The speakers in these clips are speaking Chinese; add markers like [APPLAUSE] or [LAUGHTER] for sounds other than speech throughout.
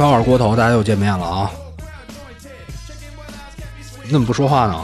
英超二锅头，大家又见面了啊！你怎么不说话呢？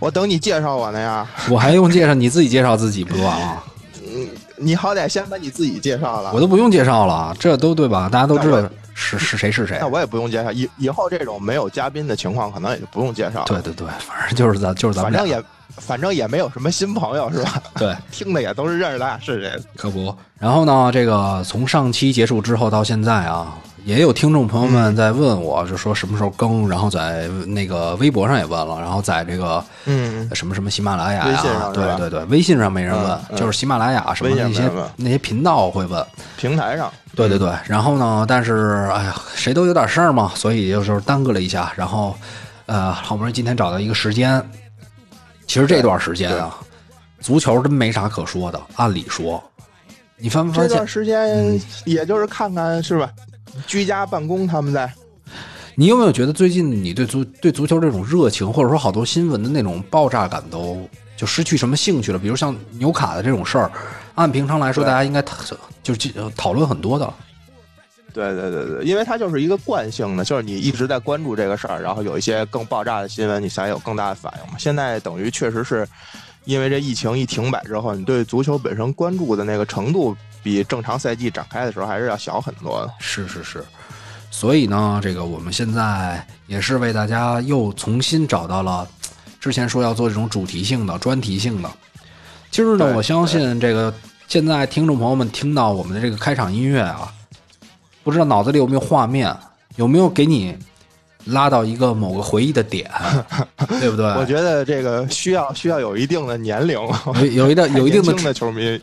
我等你介绍我呢呀。我还用介绍？你自己介绍自己不就完了？嗯，你好歹先把你自己介绍了。我都不用介绍了，这都对吧？大家都知道是是谁是谁。那我也不用介绍。以以后这种没有嘉宾的情况，可能也就不用介绍了。对对对，反正就是咱就是咱们。反正也反正也没有什么新朋友是吧？对，听的也都是认识咱俩是谁。可不。然后呢，这个从上期结束之后到现在啊。也有听众朋友们在问我，就说什么时候更，然后在那个微博上也问了，然后在这个嗯。什么什么喜马拉雅呀，对对对，微信上没人问，就是喜马拉雅什么那些那些频道会问，平台上，对对对，然后呢，但是哎呀，谁都有点事儿嘛，所以就是耽搁了一下，然后呃，好不容易今天找到一个时间，其实这段时间啊，足球真没啥可说的，按理说，你发没发现？这段时间也就是看看是吧？居家办公，他们在。你有没有觉得最近你对足对足球这种热情，或者说好多新闻的那种爆炸感，都就失去什么兴趣了？比如像纽卡的这种事儿，按平常来说，大家应该讨就是讨论很多的。对对对对，因为它就是一个惯性的，就是你一直在关注这个事儿，然后有一些更爆炸的新闻，你才有更大的反应嘛。现在等于确实是因为这疫情一停摆之后，你对足球本身关注的那个程度。比正常赛季展开的时候还是要小很多的。是是是，所以呢，这个我们现在也是为大家又重新找到了之前说要做这种主题性的、专题性的。今儿呢，我相信这个现在听众朋友们听到我们的这个开场音乐啊，不知道脑子里有没有画面，有没有给你拉到一个某个回忆的点，[LAUGHS] 对不对？我觉得这个需要需要有一定的年龄，有有一定有一定的 [LAUGHS] 球迷。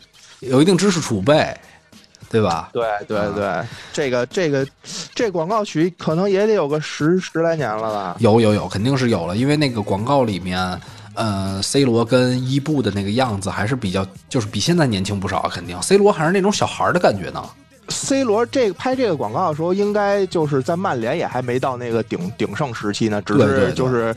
有一定知识储备，对吧？对对对，这个这个这广告曲可能也得有个十十来年了吧？有有有，肯定是有了，因为那个广告里面，呃，C 罗跟伊布的那个样子还是比较，就是比现在年轻不少，肯定 C 罗还是那种小孩的感觉呢。C 罗这个拍这个广告的时候，应该就是在曼联也还没到那个鼎鼎盛时期呢，只是就是。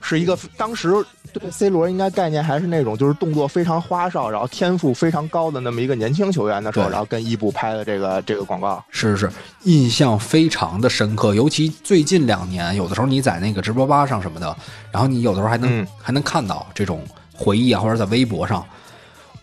是一个当时对 C 罗应该概念还是那种就是动作非常花哨，然后天赋非常高的那么一个年轻球员的时候，然后跟伊布拍的这个这个广告，是是印象非常的深刻。尤其最近两年，有的时候你在那个直播吧上什么的，然后你有的时候还能还能看到这种回忆啊，或者在微博上。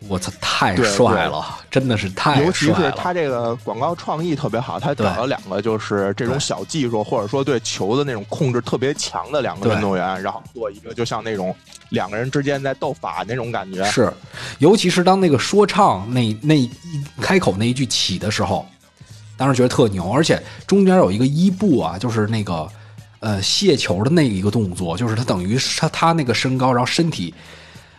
我操，太帅了，真的是太帅了！尤其是他这个广告创意特别好，他找了两个就是这种小技术，或者说对球的那种控制特别强的两个运动员，然后做一个就像那种两个人之间在斗法那种感觉。是，尤其是当那个说唱那那一开口那一句起的时候，当时觉得特牛，而且中间有一个伊布啊，就是那个呃卸球的那一个动作，就是他等于他他那个身高，然后身体。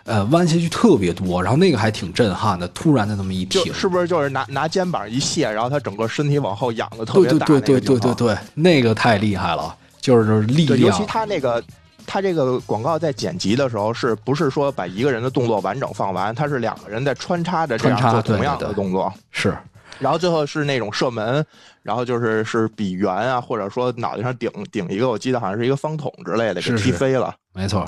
呃，弯下去特别多，然后那个还挺震撼的。突然的那么一停，是不是就是拿拿肩膀一卸，然后他整个身体往后仰的特别大？对对对对对对，那个太厉害了，就是力量。尤其他那个，他这个广告在剪辑的时候，是不是说把一个人的动作完整放完？他是两个人在穿插着这样做同样的动作。是，然后最后是那种射门，然后就是是比圆啊，或者说脑袋上顶顶一个，我记得好像是一个方桶之类的，给踢飞了。没错。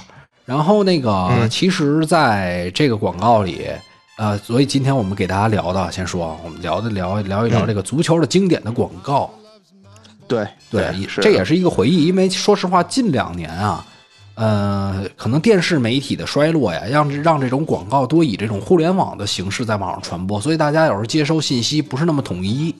然后那个，其实在这个广告里，呃，所以今天我们给大家聊的，先说，我们聊的聊聊一聊这个足球的经典的广告。对对，这也是一个回忆，因为说实话，近两年啊，呃，可能电视媒体的衰落呀，让让这种广告多以这种互联网的形式在网上传播，所以大家有时候接收信息不是那么统一。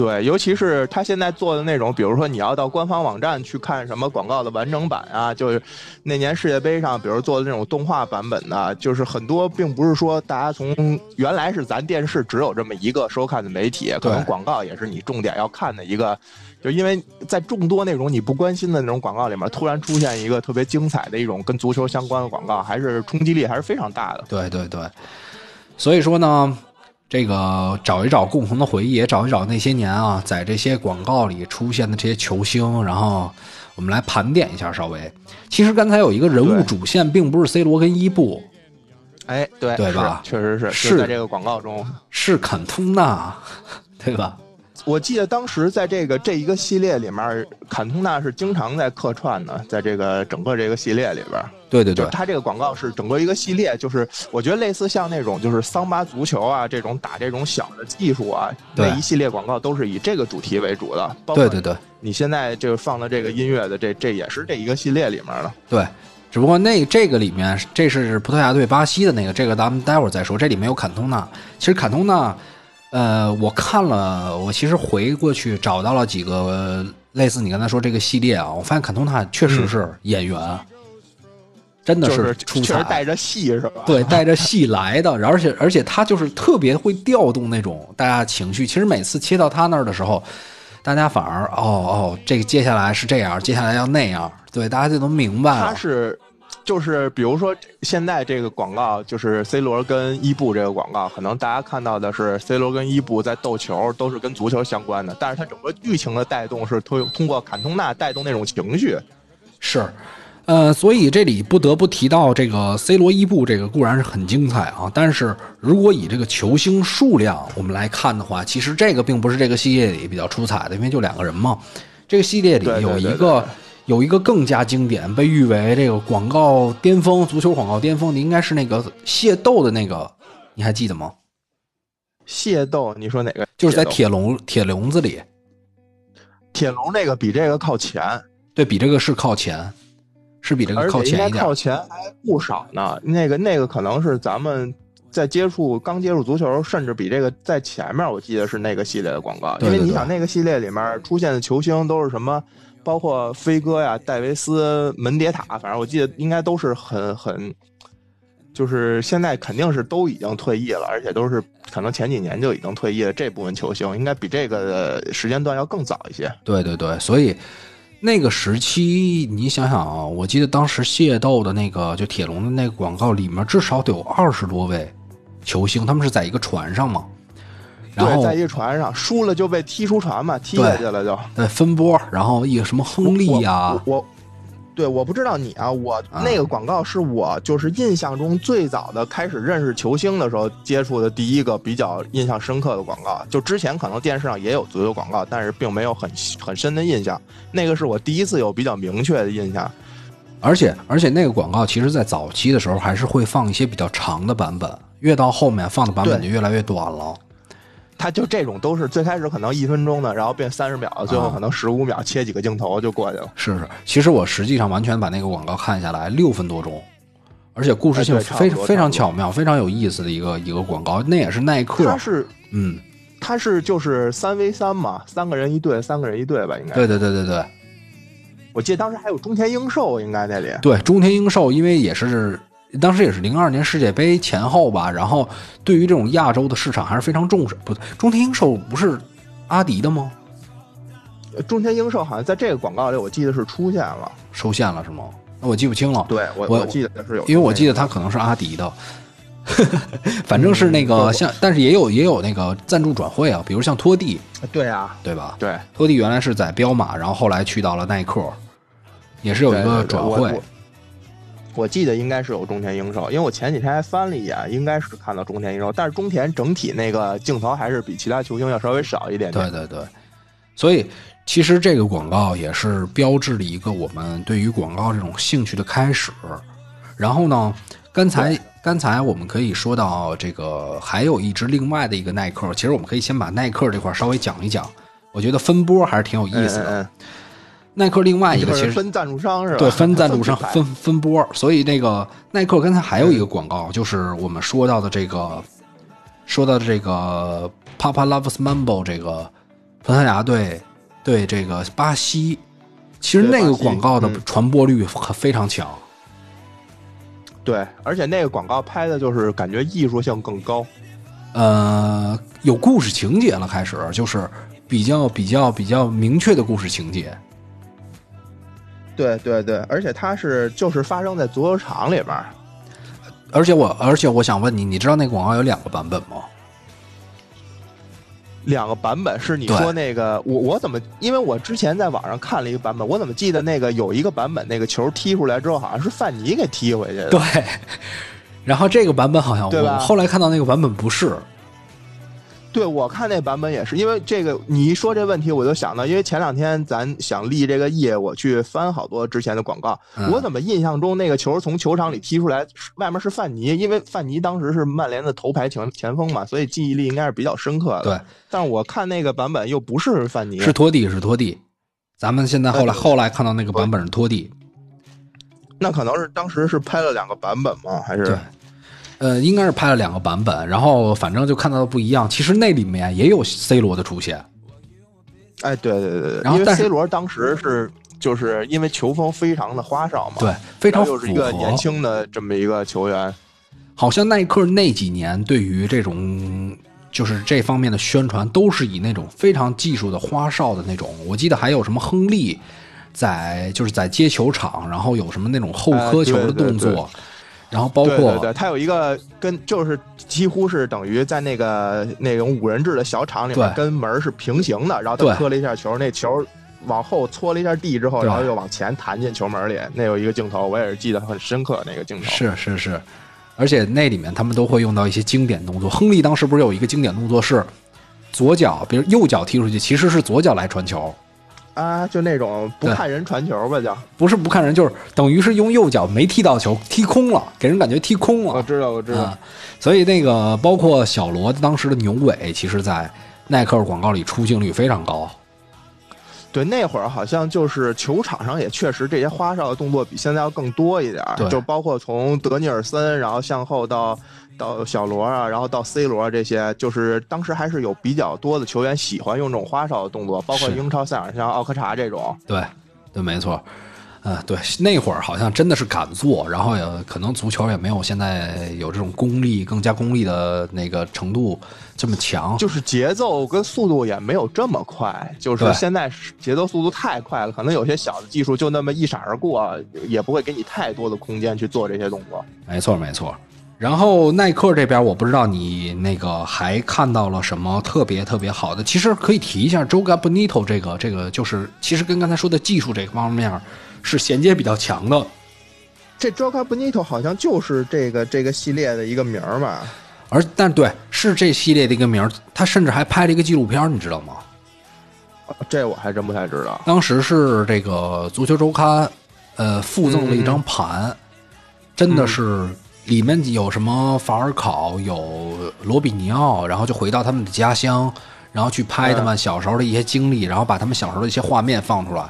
对，尤其是他现在做的那种，比如说你要到官方网站去看什么广告的完整版啊，就是那年世界杯上，比如做的那种动画版本的，就是很多并不是说大家从原来是咱电视只有这么一个收看的媒体，可能广告也是你重点要看的一个，就因为在众多那种你不关心的那种广告里面，突然出现一个特别精彩的一种跟足球相关的广告，还是冲击力还是非常大的。对对对，所以说呢。这个找一找共同的回忆，也找一找那些年啊，在这些广告里出现的这些球星，然后我们来盘点一下。稍微，其实刚才有一个人物主线，并不是 C 罗跟伊布，哎，对对吧？确实是是在这个广告中是坎通纳，[LAUGHS] 对吧？我记得当时在这个这一个系列里面，坎通纳是经常在客串的，在这个整个这个系列里边。对对对就是，它这个广告是整个一个系列，就是我觉得类似像那种就是桑巴足球啊这种打这种小的技术啊，那一系列广告都是以这个主题为主的。对对对你现在这个放的这个音乐的这这也是这一个系列里面的。对。只不过那这个里面，这是葡萄牙对巴西的那个，这个咱们待会儿再说。这里面有坎通纳，其实坎通纳，呃，我看了，我其实回过去找到了几个、呃类似你刚才说这个系列啊，我发现坎通纳确实是演员，真的是出彩，确实带着戏是吧？对，带着戏来的，而且而且他就是特别会调动那种大家情绪。其实每次切到他那儿的时候，大家反而哦哦，这个接下来是这样，接下来要那样，对，大家就能明白了。他是。就是比如说，现在这个广告就是 C 罗跟伊布这个广告，可能大家看到的是 C 罗跟伊布在斗球，都是跟足球相关的。但是它整个剧情的带动是通通过坎通纳带动那种情绪。是，呃，所以这里不得不提到这个 C 罗伊布，这个固然是很精彩啊，但是如果以这个球星数量我们来看的话，其实这个并不是这个系列里比较出彩的，因为就两个人嘛。这个系列里有一个。有一个更加经典，被誉为这个广告巅峰，足球广告巅峰的，应该是那个械斗的那个，你还记得吗？械斗，你说哪个？就是在铁笼铁笼子里，铁笼那个比这个靠前，对比这个是靠前，是比这个靠前一点，靠前还不少呢。那个那个可能是咱们在接触刚接触足球，甚至比这个在前面，我记得是那个系列的广告，对对对因为你想那个系列里面出现的球星都是什么？包括飞哥呀、戴维斯、门迭塔，反正我记得应该都是很很，就是现在肯定是都已经退役了，而且都是可能前几年就已经退役了。这部分球星应该比这个时间段要更早一些。对对对，所以那个时期你想想啊，我记得当时械斗的那个就铁笼的那个广告里面，至少得有二十多位球星，他们是在一个船上嘛。然后在一个船上输了就被踢出船嘛，踢下去了就。对，分波，然后一个什么亨利呀、啊，我，对，我不知道你啊，我那个广告是我就是印象中最早的开始认识球星的时候接触的第一个比较印象深刻的广告。就之前可能电视上也有足球广告，但是并没有很很深的印象。那个是我第一次有比较明确的印象。而且而且那个广告其实在早期的时候还是会放一些比较长的版本，越到后面放的版本就越来越短了。它就这种都是最开始可能一分钟的，然后变三十秒，最后可能十五秒切几个镜头就过去了。是是，其实我实际上完全把那个广告看下来，六分多钟，而且故事性非常非常巧妙，非常有意思的一个一个广告。那也是耐克，它是嗯，它是就是三 v 三嘛，三个人一队，三个人一队吧，应该。对对对对对，我记得当时还有中田英寿，应该那里。对，中田英寿，因为也是。当时也是零二年世界杯前后吧，然后对于这种亚洲的市场还是非常重视。不对，中天英寿不是阿迪的吗？中天英寿好像在这个广告里，我记得是出现了，收线了是吗？那我记不清了。对我我记得是有，因为我记得他可能是阿迪的，[LAUGHS] 反正是那个像，但是也有也有那个赞助转会啊，比如像托蒂，对啊，对吧？对，托蒂原来是在彪马，然后后来去到了耐克，也是有一个转会。我记得应该是有中田英寿，因为我前几天还翻了一眼，应该是看到中田英寿，但是中田整体那个镜头还是比其他球星要稍微少一点点。对对对，所以其实这个广告也是标志了一个我们对于广告这种兴趣的开始。然后呢，刚才刚才我们可以说到这个，还有一支另外的一个耐克，其实我们可以先把耐克这块稍微讲一讲，我觉得分波还是挺有意思的。嗯耐克另外一个其实分赞助商是吧？对，分赞助商 [LAUGHS] 分分波，所以那个耐克刚才还有一个广告，就是我们说到的这个，说到的这个 Papa Loves Mambo 这个葡萄牙队对这个巴西，其实那个广告的传播率非常强。对，而且那个广告拍的就是感觉艺术性更高，呃，有故事情节了，开始就是比较比较比较明确的故事情节。对对对，而且它是就是发生在足球场里边，而且我而且我想问你，你知道那个广告有两个版本吗？两个版本是你说那个我我怎么？因为我之前在网上看了一个版本，我怎么记得那个有一个版本，那个球踢出来之后好像是范尼给踢回去的。对，[LAUGHS] 然后这个版本好像我后来看到那个版本不是。对，我看那版本也是，因为这个你一说这问题，我就想到，因为前两天咱想立这个业，我去翻好多之前的广告，嗯我怎么印象中那个球从球场里踢出来，外面是范尼，因为范尼当时是曼联的头牌前前锋嘛，所以记忆力应该是比较深刻的。对，但是我看那个版本又不是范尼，是托蒂，是托蒂。咱们现在后来哎后来看到那个版本是托蒂，那可能是当时是拍了两个版本吗？还是对，呃，应该是拍了两个版本，然后反正就看到的不一样。其实那里面也有 C 罗的出现，哎，对对对对，然后但是 C 罗当时是就是因为球风非常的花哨嘛，对，非常符然后又是一个年。轻的这么一个球员。好像耐克那几年对于这种就是这方面的宣传，都是以那种非常技术的花哨的那种。我记得还有什么亨利在就是在接球场，然后有什么那种后磕球的动作，哎对对对然后包括对对对，他有一个跟就是几乎是等于在那个那种五人制的小场里面跟门儿是平行的，然后他磕了一下球，那球往后搓了一下地之后，然后又往前弹进球门里，那有一个镜头我也是记得很深刻，那个镜头。是是是，而且那里面他们都会用到一些经典动作。亨利当时不是有一个经典动作是左脚，比如右脚踢出去，其实是左脚来传球，啊，就那种不看人传球吧，就不是不看人，就是等于是用右脚没踢到球，踢空了，给人感觉踢空了。我知道我知道啊，所以那个包括小罗当时的牛尾，其实在耐克广告里出镜率非常高。对，那会儿好像就是球场上也确实这些花哨的动作比现在要更多一点对，就包括从德尼尔森，然后向后到到小罗啊，然后到 C 罗这些，就是当时还是有比较多的球员喜欢用这种花哨的动作，包括英超赛场像奥科查这种。对，对，没错。呃，对，那会儿好像真的是敢做，然后也可能足球也没有现在有这种功力、更加功力的那个程度这么强。就是节奏跟速度也没有这么快，就是现在节奏速度太快了，可能有些小的技术就那么一闪而过，也不会给你太多的空间去做这些动作。没错，没错。然后耐克这边，我不知道你那个还看到了什么特别特别好的。其实可以提一下 Joga Bonito 这个，这个就是其实跟刚才说的技术这方面是衔接比较强的。这 Joga Bonito 好像就是这个这个系列的一个名儿吧？而但对，是这系列的一个名儿。他甚至还拍了一个纪录片，你知道吗？这我还真不太知道。当时是这个足球周刊，呃，附赠了一张盘，真的是里面有什么法尔考，有罗比尼奥，然后就回到他们的家乡，然后去拍他们小时候的一些经历，然后把他们小时候的一些画面放出来，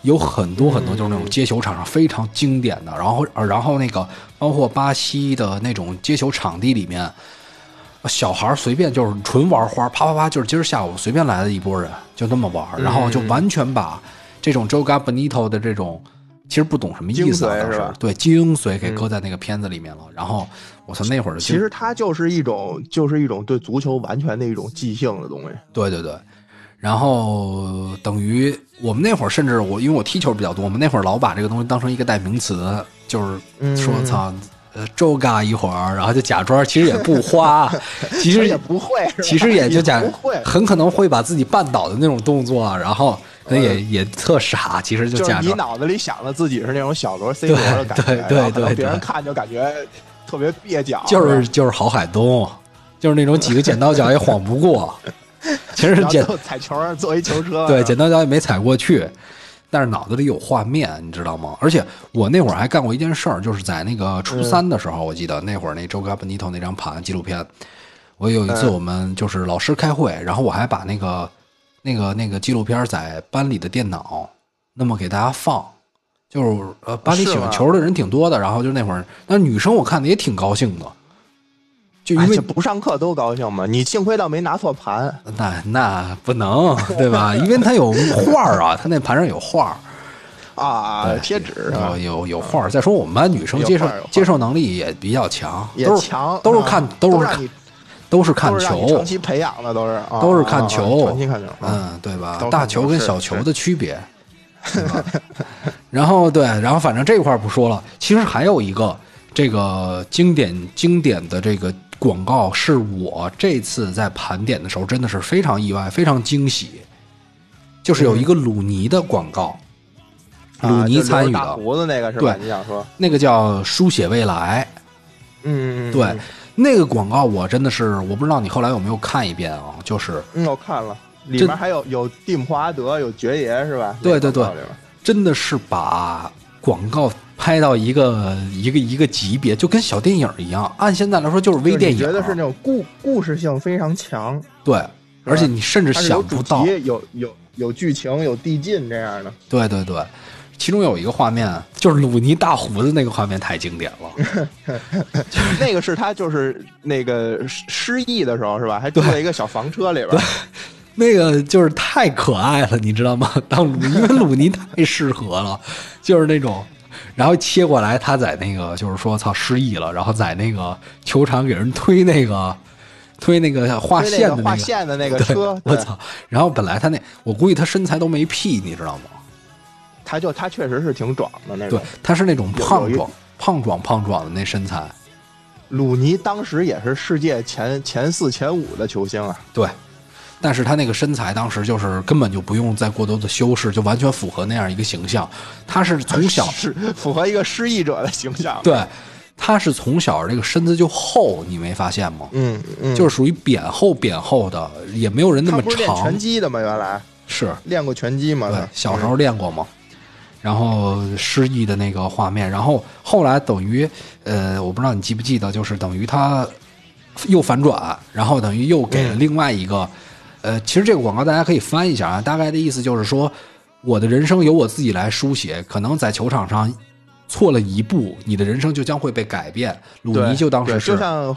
有很多很多就是那种接球场上非常经典的，然后呃然后那个包括巴西的那种接球场地里面。小孩儿随便就是纯玩花，啪啪啪，就是今儿下午随便来了一波人，就那么玩儿，然后就完全把这种 Joga Benito 的这种其实不懂什么意思啊，当时对精髓给搁在那个片子里面了。然后我操，那会儿其实它就是一种，就是一种对足球完全的一种即兴的东西。对对对，然后等于我们那会儿甚至我因为我踢球比较多，我们那会儿老把这个东西当成一个代名词，就是说嗯操。呃，周嘎一会儿，然后就假装其实也不花，[LAUGHS] 其实也不会，其实也就假不会，很可能会把自己绊倒的那种动作，然后可能也、也特傻，其实就就是你脑子里想的自己是那种小罗 C 罗的感觉，对对对对别人看就感觉特别蹩脚，就是就是郝海东，就是那种几个剪刀脚也晃不过，[LAUGHS] 其实剪就踩球上坐一球车，对剪刀脚也没踩过去，但是脑子里有画面，你知道吗？而且我那会儿还干过一件事儿，就是在那个初三的时候，我记得那会儿那周嘎本尼头那张盘纪录片，我有一次嗯我们就是老师开会，然后我还把那个那个那个纪录片在班里的电脑那么给大家放。就是呃，班里喜欢球的人挺多的，然后就那会儿，那女生我看的也挺高兴的，就因为哎不上课都高兴嘛？你幸亏倒没拿错盘，那那不能对吧？[LAUGHS] 因为它有画儿啊，它那盘上有画儿，啊，贴纸有？有有画儿。再说我们班女生接受接受能力也比较强，也强，都是看啊都是看都是看球长，期培养的，都是啊都是看球长期看球，啊嗯，对吧大球跟小球的区别。[LAUGHS] 然后对，然后反正这块儿不说了。其实还有一个这个经典经典的这个广告，是我这次在盘点的时候真的是非常意外、非常惊喜，就是有一个鲁尼的广告，鲁尼参与的，大胡子那个是吧？对你想说？那个叫“书写未来”。嗯，嗯对，那个广告我真的是，我不知道你后来有没有看一遍啊？就是嗯，我看了，里面还有有蒂姆·霍华德，有爵爷是吧？对对对真的是把广告拍到一个一个一个级别，就跟小电影一样。按现在来说就是微电影，觉得是那种故故事性非常强，对，而且你甚至想不到，题、有有有剧情、有递进这样的。对对对。其中有一个画面，就是鲁尼大胡子那个画面太经典了。[LAUGHS] 那个是他就是那个失失忆的时候是吧？还住在一个小房车里边。对那个就是太可爱了，你知道吗？当鲁，因为鲁尼太适合了，就是那种，然后切过来，他在那个就是说操失忆了，然后在那个球场给人推那个推那个画线的那个，线的那个对车，我操！然后本来他那，我估计他身材都没屁，你知道吗？他就他确实是挺壮的那对。，他是那种胖壮、胖壮、胖壮的那身材。鲁尼当时也是世界前前四、前五的球星啊。对，但是他那个身材当时就是根本就不用再过多的修饰，就完全符合那样一个形象。他是从小 [LAUGHS] 是符合一个失忆者的形象。，对，他是从小这个身子就厚，你没发现吗？嗯嗯，就是属于扁厚扁厚的，也没有人那么他不是练长拳。击的吗？原来是，练过拳击吗？对，小时候练过嘛。然后失忆的那个画面，然后后来等于，呃，我不知道你记不记得，就是等于他又反转，然后等于又给了嗯另外一个，呃，其实这个广告大家可以翻一下啊，大概的意思就是说，我的人生由我自己来书写，可能在球场上错了一步，你的人生就将会被改变。鲁尼就当时是就像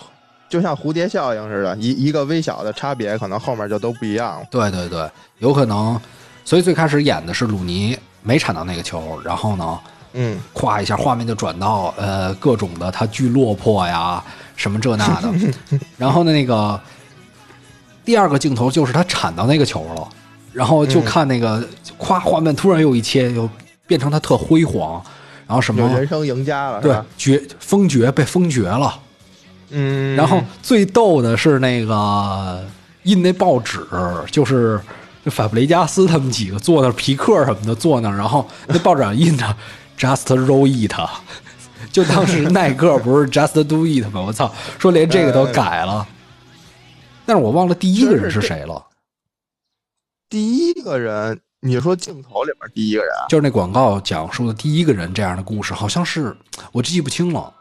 就像蝴蝶效应似的，一一个微小的差别，可能后面就都不一样了。对对对，有可能。所以最开始演的是鲁尼没铲到那个球，然后呢，嗯，咵一下画面就转到呃各种的他巨落魄呀，什么这那的。[LAUGHS] 然后呢，那个第二个镜头就是他铲到那个球了，然后就嗯看那个咵画面突然又一切，又变成他特辉煌，然后什么有人生赢家了，对吧？绝封爵被封爵了。嗯，然后最逗的是那个印那报纸，就是就法布雷加斯他们几个坐那，皮克什么的坐那，然后那报纸上印着 “Just roll it”，[LAUGHS] 就当时耐克不是 “Just do it” 吗？我操，说连这个都改了。但是我忘了第一个人是谁了，第一个人，你说镜头里面第一个人啊，就是那广告讲述的第一个人这样的故事，好像是我记不清了。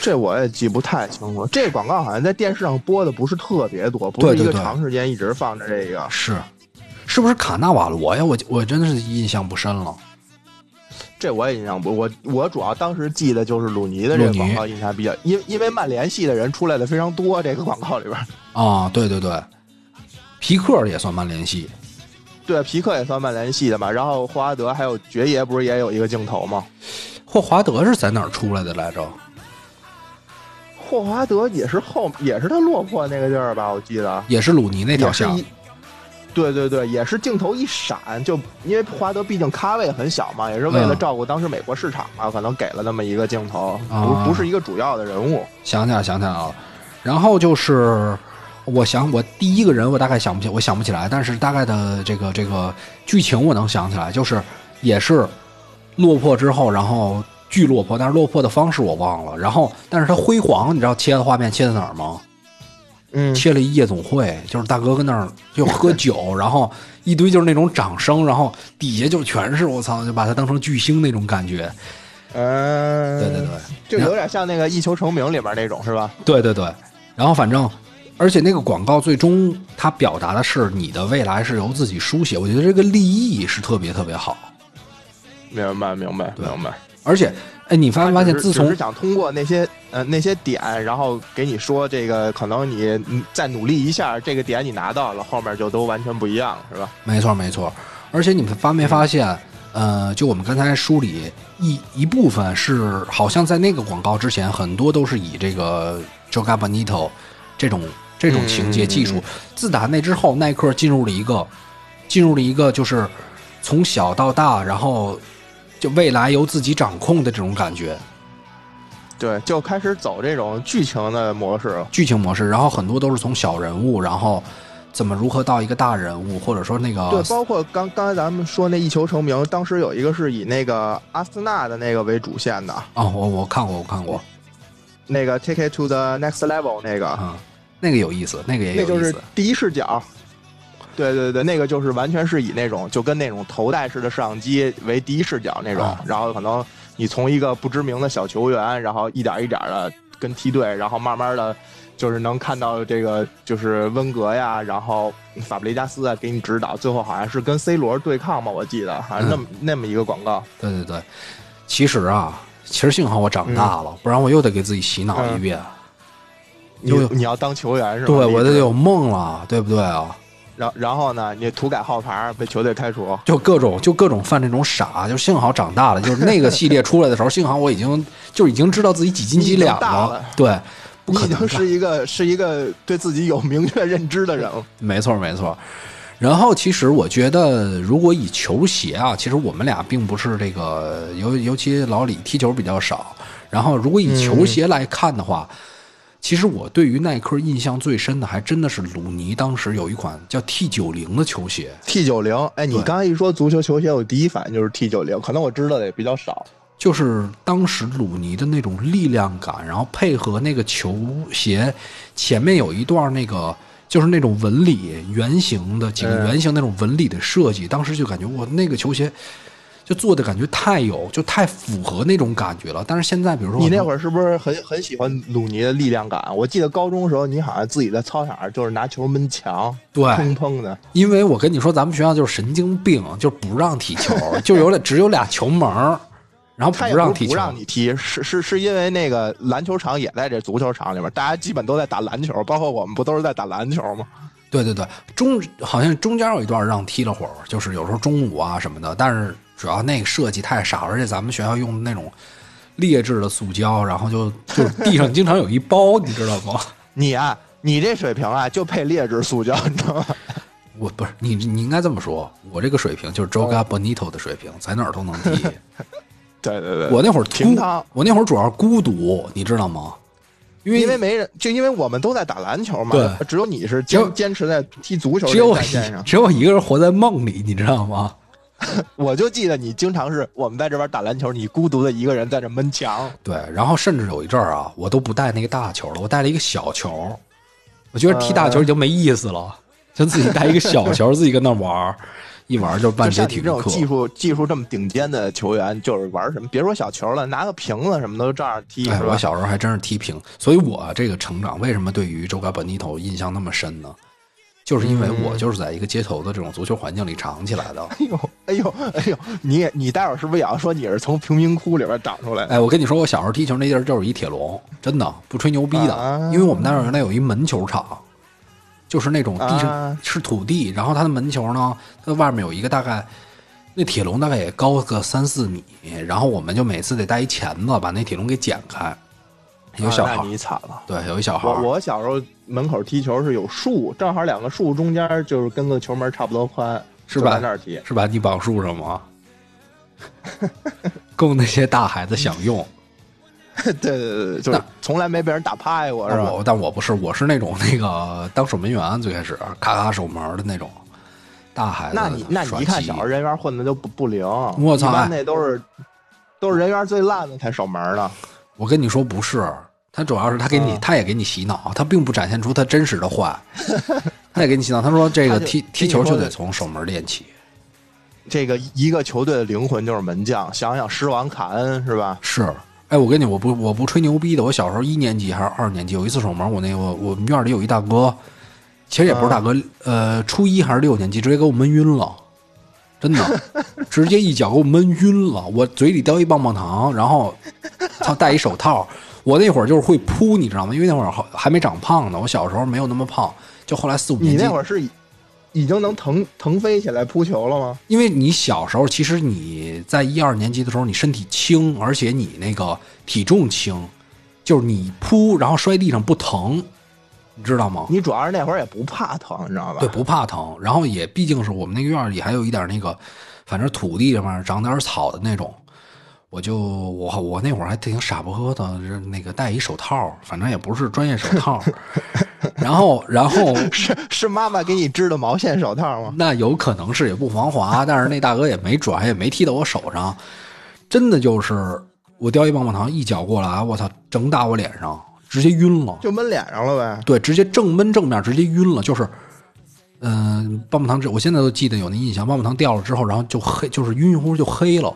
这我也记不太清楚。这广告好像在电视上播的不是特别多，不是一个长时间一直放着这个。是，是不是卡纳瓦罗呀？我我真的是印象不深了。这我也印象不，我我主要当时记得就是鲁尼的这个广告印象比较，因因为曼联系的人出来的非常多，这个广告里边，啊，对对对，皮克也算曼联系。对皮克也算曼联系的嘛，然后霍华德还有爵爷不是也有一个镜头吗？霍华德是在哪儿出来的来着？霍华德也是后也是他落魄那个地儿吧，我记得也是鲁尼那条巷。对对对，也是镜头一闪，就因为霍华德毕竟咖位很小嘛，也是为了嗯照顾当时美国市场嘛，可能给了那么一个镜头，啊不不是一个主要的人物。想起来，想起来了。然后就是，我想我第一个人我大概想不起，我想不起来，但是大概的这个这个剧情我能想起来，就是也是落魄之后，然后巨落魄，但是落魄的方式我忘了。然后，但是他辉煌，你知道切的画面切在哪儿吗？嗯，切了一夜总会，就是大哥跟那儿就喝酒，[LAUGHS] 然后一堆就是那种掌声，然后底下就全是我操，就把他当成巨星那种感觉。嗯，对对对，就有点像那个《一球成名》里面那种，是吧？对对对，然后反正，而且那个广告最终它表达的是你的未来是由自己书写，我觉得这个立意是特别特别好。明白，明白，明白。而且，哎，你发没发现自从只是想通过那些呃那些点，然后给你说这个，可能你嗯再努力一下，这个点你拿到了，后面就都完全不一样，是吧？没错没错，而且你们发没发现？呃，就我们刚才梳理一一部分是，好像在那个广告之前，很多都是以这个 Joga Bonito 这种这种情节嗯嗯嗯技术。嗯自打那之后，耐克进入了一个进入了一个就是从小到大，然后就未来由自己掌控的这种感觉。对，就开始走这种剧情的模式。剧情模式，然后很多都是从小人物，然后怎么如何到一个大人物，或者说那个对，包括刚刚才咱们说那一球成名，当时有一个是以那个阿森纳的那个为主线的，哦，我我看过，我看过，那个 Take It to the Next Level 那个，嗯，那个有意思，那个也有意思。那就是第一视角。对对对，那个就是完全是以那种就跟那种头戴式的摄像机为第一视角那种，然后可能你从一个不知名的小球员，然后一点一点的跟梯队，然后慢慢的，就是能看到这个就是温格呀，然后法布雷加斯啊给你指导，最后好像是跟 C 罗对抗吧，我记得好像那么那么一个广告。对对对，其实啊，其实幸好我长大了，不然我又得给自己洗脑一遍。你你要当球员是吧？对，我得有梦了，对不对啊？然然后呢？你涂改号牌被球队开除，就各种就各种犯这种傻，就幸好长大了。就是那个系列出来的时候，幸好我已经就已经知道自己几斤几两了。对，你已经是一个是一个对自己有明确认知的人了。没错，没错。然后其实我觉得，如果以球鞋啊，其实我们俩并不是这个尤尤其老李踢球比较少。然后如果以球鞋来看的话。其实我对于耐克印象最深的，还真的是鲁尼当时有一款叫 T 九零的球鞋。T 九零，哎，你刚才一说足球球鞋，我第一反应就是 T 九零，可能我知道的也比较少。就是当时鲁尼的那种力量感，然后配合那个球鞋前面有一段那个，就是那种纹理圆形的几个圆形那种纹理的设计，当时就感觉我那个球鞋。就做的感觉太有，就太符合那种感觉了。但是现在，比如说你那会儿是不是很很喜欢鲁尼的力量感？我记得高中的时候，你好像自己在操场上就是拿球闷墙，对，砰砰的。因为我跟你说，咱们学校就是神经病，就不让踢球，就有俩只有俩球门然后不让踢，不让你踢，是是是因为那个篮球场也在这足球场里面，大家基本都在打篮球，包括我们不都是在打篮球吗？对对对，中好像中间有一段让踢了会儿，就是有时候中午啊什么的，但是。主要那个设计太傻，而且咱们学校用的那种劣质的塑胶，然后就就地上经常有一包，你知道吗？[LAUGHS] 你啊，你这水平啊，就配劣质塑胶，你知道吗？[LAUGHS] 我不是你，你应该这么说，我这个水平就是 Joga Bonito 的水平，在哪儿都能踢。[LAUGHS] 对对对，我那会儿孤，我那会儿主要孤独，你知道吗？因为因为没人，就因为我们都在打篮球嘛，对，只有你是坚坚持在踢足球，只有我线上，只有我一个人活在梦里，你知道吗？[LAUGHS] 我就记得你经常是我们在这边打篮球，你孤独的一个人在这闷墙。对，然后甚至有一阵儿啊，我都不带那个大球了，我带了一个小球。我觉得踢大球已经没意思了，就自己带一个小球，自己跟那玩 [LAUGHS] 一玩就半节体育课。这种技术技术这么顶尖的球员，就是玩什么？别说小球了，拿个瓶子什么都照样踢。哎我小时候还真是踢瓶，所以我这个成长为什么对于周卡本尼头印象那么深呢？就是因为我就是在一个街头的这种足球环境里长起来的。哎呦，哎呦，哎呦，你你待会儿是不是也要说你是从贫民窟里边长出来？哎，我跟你说，我小时候踢球那地儿就是一铁笼，真的不吹牛逼的。因为我们那儿原来有一门球场，就是那种地上是土地，然后它的门球呢，它外面有一个大概那铁笼大概也高个三四米，然后我们就每次得带一钳子把那铁笼给剪开。有小孩，你惨了。对，有一小孩。我我小时候门口踢球是有树，正好两个树中间就是跟个球门差不多宽，是吧？在那儿踢，是吧？你绑树上吗？[LAUGHS] 供那些大孩子享用。[LAUGHS] 对对对对，就是从来没被人打趴过，是吧？但我不是，我是那种那个当守门员，最开始咔咔守门的那种大孩子。那你那你一看小时候人缘混的就不不灵，我操，那都是都是人缘最烂的才守门呢。我跟你说不是。他主要是他给你，他也给你洗脑，他并不展现出他真实的坏，[LAUGHS] 他也给你洗脑。他说这个踢踢球就得从守门练起，这个一个球队的灵魂就是门将。想想狮王卡恩是吧？是，哎，我跟你我不我不吹牛逼的，我小时候一年级还是二年级，有一次守门，我那个我们院里有一大哥，其实也不是大哥，呃，初一还是六年级，直接给我闷晕了，真的，[LAUGHS] 直接一脚给我闷晕了，我嘴里叼一棒棒糖，然后他戴一手套。我那会儿就是会扑，你知道吗？因为那会儿还还没长胖呢。我小时候没有那么胖，就后来四五年级。你那会儿是已经能腾腾飞起来扑球了吗？因为你小时候其实你在一二年级的时候，你身体轻，而且你那个体重轻，就是你扑然后摔地上不疼，你知道吗？你主要是那会儿也不怕疼，你知道吧？对，不怕疼。然后也毕竟是我们那个院里还有一点那个，反正土地上面长点草的那种。我就我我那会儿还挺傻不呵的，那个戴一手套，反正也不是专业手套。[LAUGHS] 然后然 [LAUGHS] 后是是妈妈给你织的毛线手套吗？那有可能是也不防滑，但是那大哥也没转，也没踢到我手上。真的就是我叼一棒棒糖，一脚过来，我操，整打我脸上，直接晕了。就闷脸上了呗。对，直接正闷正面，直接晕了。就是，嗯，棒棒糖这，我现在都记得有那印象。棒棒糖掉了之后，然后就黑，就是晕晕乎乎就黑了。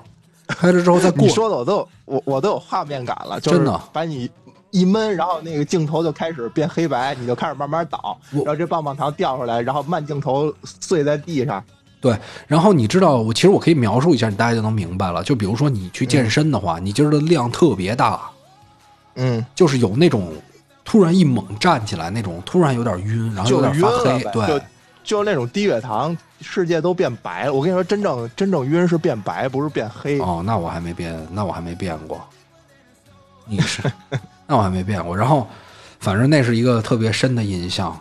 黑了之后再过，你说的我都有我我都有画面感了，真的。把你一闷，然后那个镜头就开始变黑白，你就开始慢慢倒，然后这棒棒糖掉出来，然后慢镜头碎在地上。对，然后你知道，我其实我可以描述一下，你大家就能明白了。就比如说你去健身的话，你今儿的量特别大，嗯，就是有那种突然一猛站起来那种，突然有点晕，然后有点发黑，对，就是那种低血糖，世界都变白了。我跟你说，真正真正晕是变白，不是变黑。哦，那我还没变，那我还没变过。你是，[LAUGHS] 那我还没变过。然后，反正那是一个特别深的印象。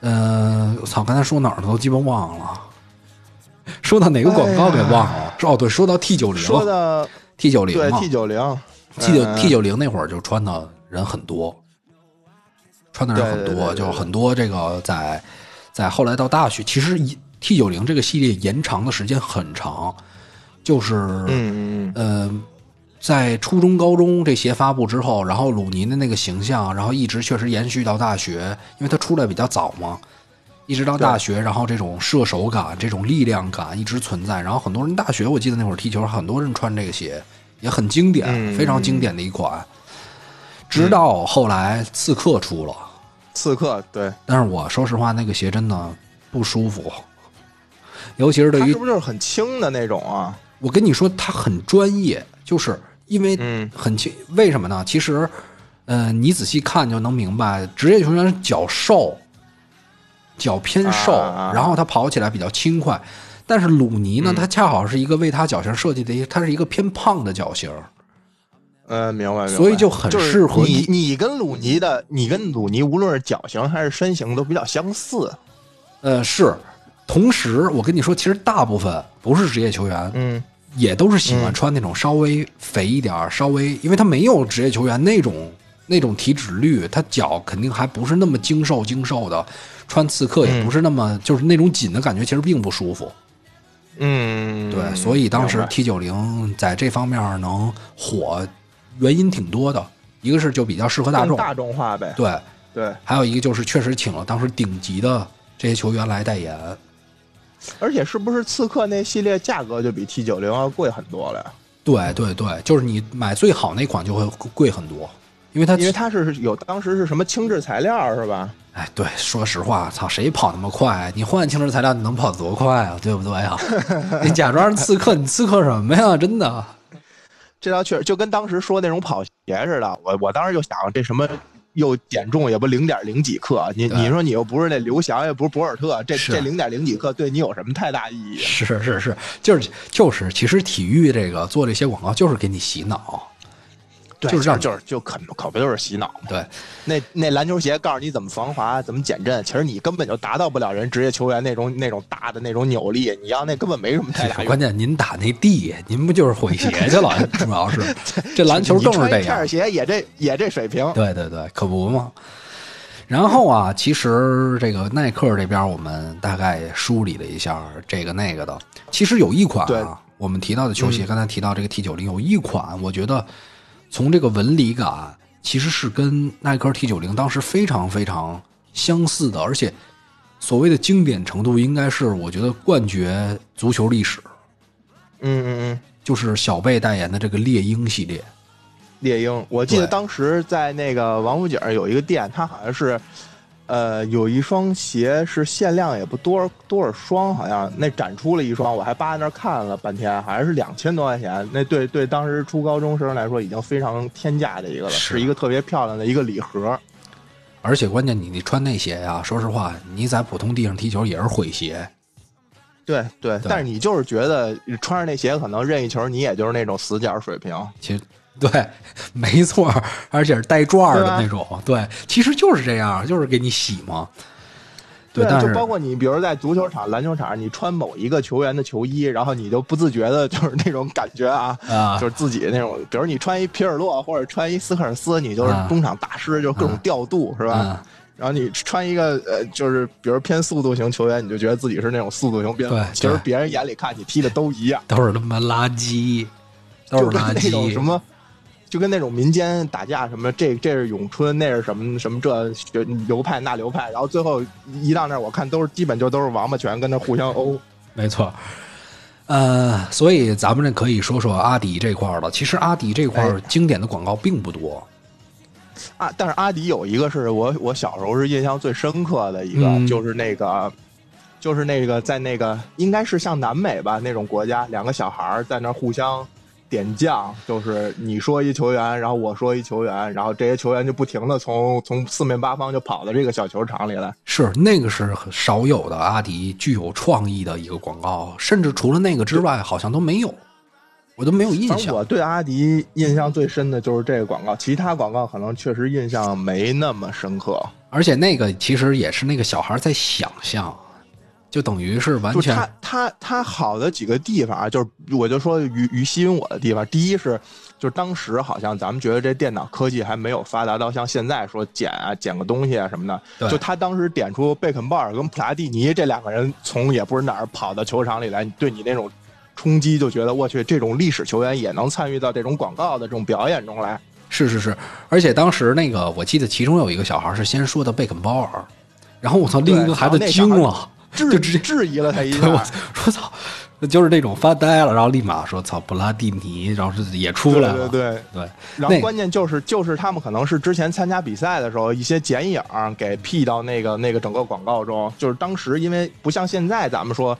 嗯，我操，刚才说哪儿了？都鸡巴忘了。说到哪个广告给忘了？哦，对，说到 T 九零，说到 T 九零对 T 九零，T 九 T 九零那会儿就穿的人很多，穿的人很多，就很多这个在在后来到大学，其实 T 九零这个系列延长的时间很长，就是嗯嗯，在初中高中这鞋发布之后，然后鲁尼的那个形象，然后一直确实延续到大学，因为他出来比较早嘛。一直到大学，然后这种射手感、这种力量感一直存在。然后很多人大学，我记得那会儿踢球，很多人穿这个鞋，也很经典，非常经典的一款。直到后来刺客出了，刺客对，但是我说实话，那个鞋真的不舒服，尤其是对于是不是就是很轻的那种啊？我跟你说，它很专业，就是因为很轻。为什么呢？其实，嗯，你仔细看就能明白，职业球员脚瘦。脚偏瘦，然后他跑起来比较轻快，但是鲁尼呢，他恰好是一个为他脚型设计的，一，他是一个偏胖的脚型。嗯，明白，所以就很适合你。你跟鲁尼的，你跟鲁尼无论是脚型还是身形都比较相似。呃，是。同时，我跟你说，其实大部分不是职业球员，嗯，也都是喜欢穿那种稍微肥一点、稍微，因为他没有职业球员那种那种体脂率，他脚肯定还不是那么精瘦精瘦的。穿刺客也不是那么，就是那种紧的感觉，其实并不舒服。嗯，对，所以当时 T 九零在这方面能火，原因挺多的。一个是就比较适合大众，大众化呗。对对，还有一个就是确实请了当时顶级的这些球员来代言。而且是不是刺客那系列价格就比 T 九零要贵很多了呀？对对对，就是你买最好那款就会贵很多，因为它因为它是有当时是什么轻质材料是吧？哎，对，说实话，操，谁跑那么快？你换轻质材料，你能跑多快啊？对不对啊？[LAUGHS] 你假装刺客，你刺客什么呀？真的，这倒确实就跟当时说那种跑鞋似的。我我当时就想，这什么又减重也不零点零几克，你你说你又不是那刘翔，也不是博尔特，这这零点零几克对你有什么太大意义？是是是，就是就是，其实体育这个做这些广告就是给你洗脑。就是这样，就是就可可不就是洗脑？对，那那篮球鞋告诉你怎么防滑，怎么减震，其实你根本就达到不了人职业球员那种那种大的那种扭力。你要那根本没什么太大。关键您打那地，您不就是毁鞋去了？[LAUGHS] 主要是这篮球更是这样。鞋也这也这水平。对对对，可不嘛。然后啊，其实这个耐克这边我们大概梳理了一下这个那个的。其实有一款啊，我们提到的球鞋，刚才提到这个 T 九零，有一款我觉得。从这个纹理感，其实是跟耐克 T 九零当时非常非常相似的，而且所谓的经典程度，应该是我觉得冠绝足球历史。嗯嗯嗯，就是小贝代言的这个猎鹰系列。猎鹰，我记得当时在那个王府井有一个店，它好像是。呃，有一双鞋是限量，也不多多少双，好像那展出了一双，我还扒在那儿看了半天，好像是两千多块钱。那对对，当时初高中生来说已经非常天价的一个了，是一个特别漂亮的一个礼盒。而且关键你你穿那鞋呀，说实话，你在普通地上踢球也是毁鞋。对对，但是你就是觉得穿上那鞋，可能任意球你也就是那种死角水平。其实。对，没错，而且是带转的那种。对，其实就是这样，就是给你洗嘛。对，就包括你，比如在足球场、篮球场，你穿某一个球员的球衣，然后你就不自觉的，就是那种感觉啊，啊，就是自己那种。比如你穿一皮尔洛或者穿一斯科尔斯，你就是中场大师，就各种调度，是吧？然后你穿一个呃，就是比如偏速度型球员，你就觉得自己是那种速度型边锋。其实别人眼里看你踢的都一样，都是他妈垃圾，都是垃圾。那种什么。就跟那种民间打架什么，这这是咏春，那是什么什么这流派那流派，然后最后一到那儿，我看都是基本就都是王八拳跟那互相殴。没错，呃，所以咱们这可以说说阿迪这块儿了。其实阿迪这块儿经典的广告并不多。啊，但是阿迪有一个是我我小时候是印象最深刻的一个，就是那个，就是那个在那个应该是像南美吧那种国家，两个小孩在那互相点将，就是你说一球员，然后我说一球员，然后这些球员就不停的从从四面八方就跑到这个小球场里来。是那个是少有的阿迪具有创意的一个广告，甚至除了那个之外，好像都没有。我都没有印象。我对阿迪印象最深的就是这个广告，其他广告可能确实印象没那么深刻。而且那个其实也是那个小孩在想象，就等于是完全。他他他好的几个地方啊，就是我就说于于吸引我的地方，第一是就是当时好像咱们觉得这电脑科技还没有发达到像现在说剪啊剪个东西啊什么的。就他当时点出贝肯鲍尔跟普拉蒂尼这两个人从也不是哪儿跑到球场里来，对你那种。冲击就觉得我去，这种历史球员也能参与到这种广告的这种表演中来。是是是，而且当时那个我记得其中有一个小孩是先说的贝肯鲍尔，然后我操，另一个孩子惊了，质质疑了他一下，说操。就是那种发呆了，然后立马说：“操，布拉蒂尼！”然后是也出来了。对对对。然后关键就是就是他们可能是之前参加比赛的时候一些剪影给 P 到那个那个整个广告中。就是当时因为不像现在咱们说，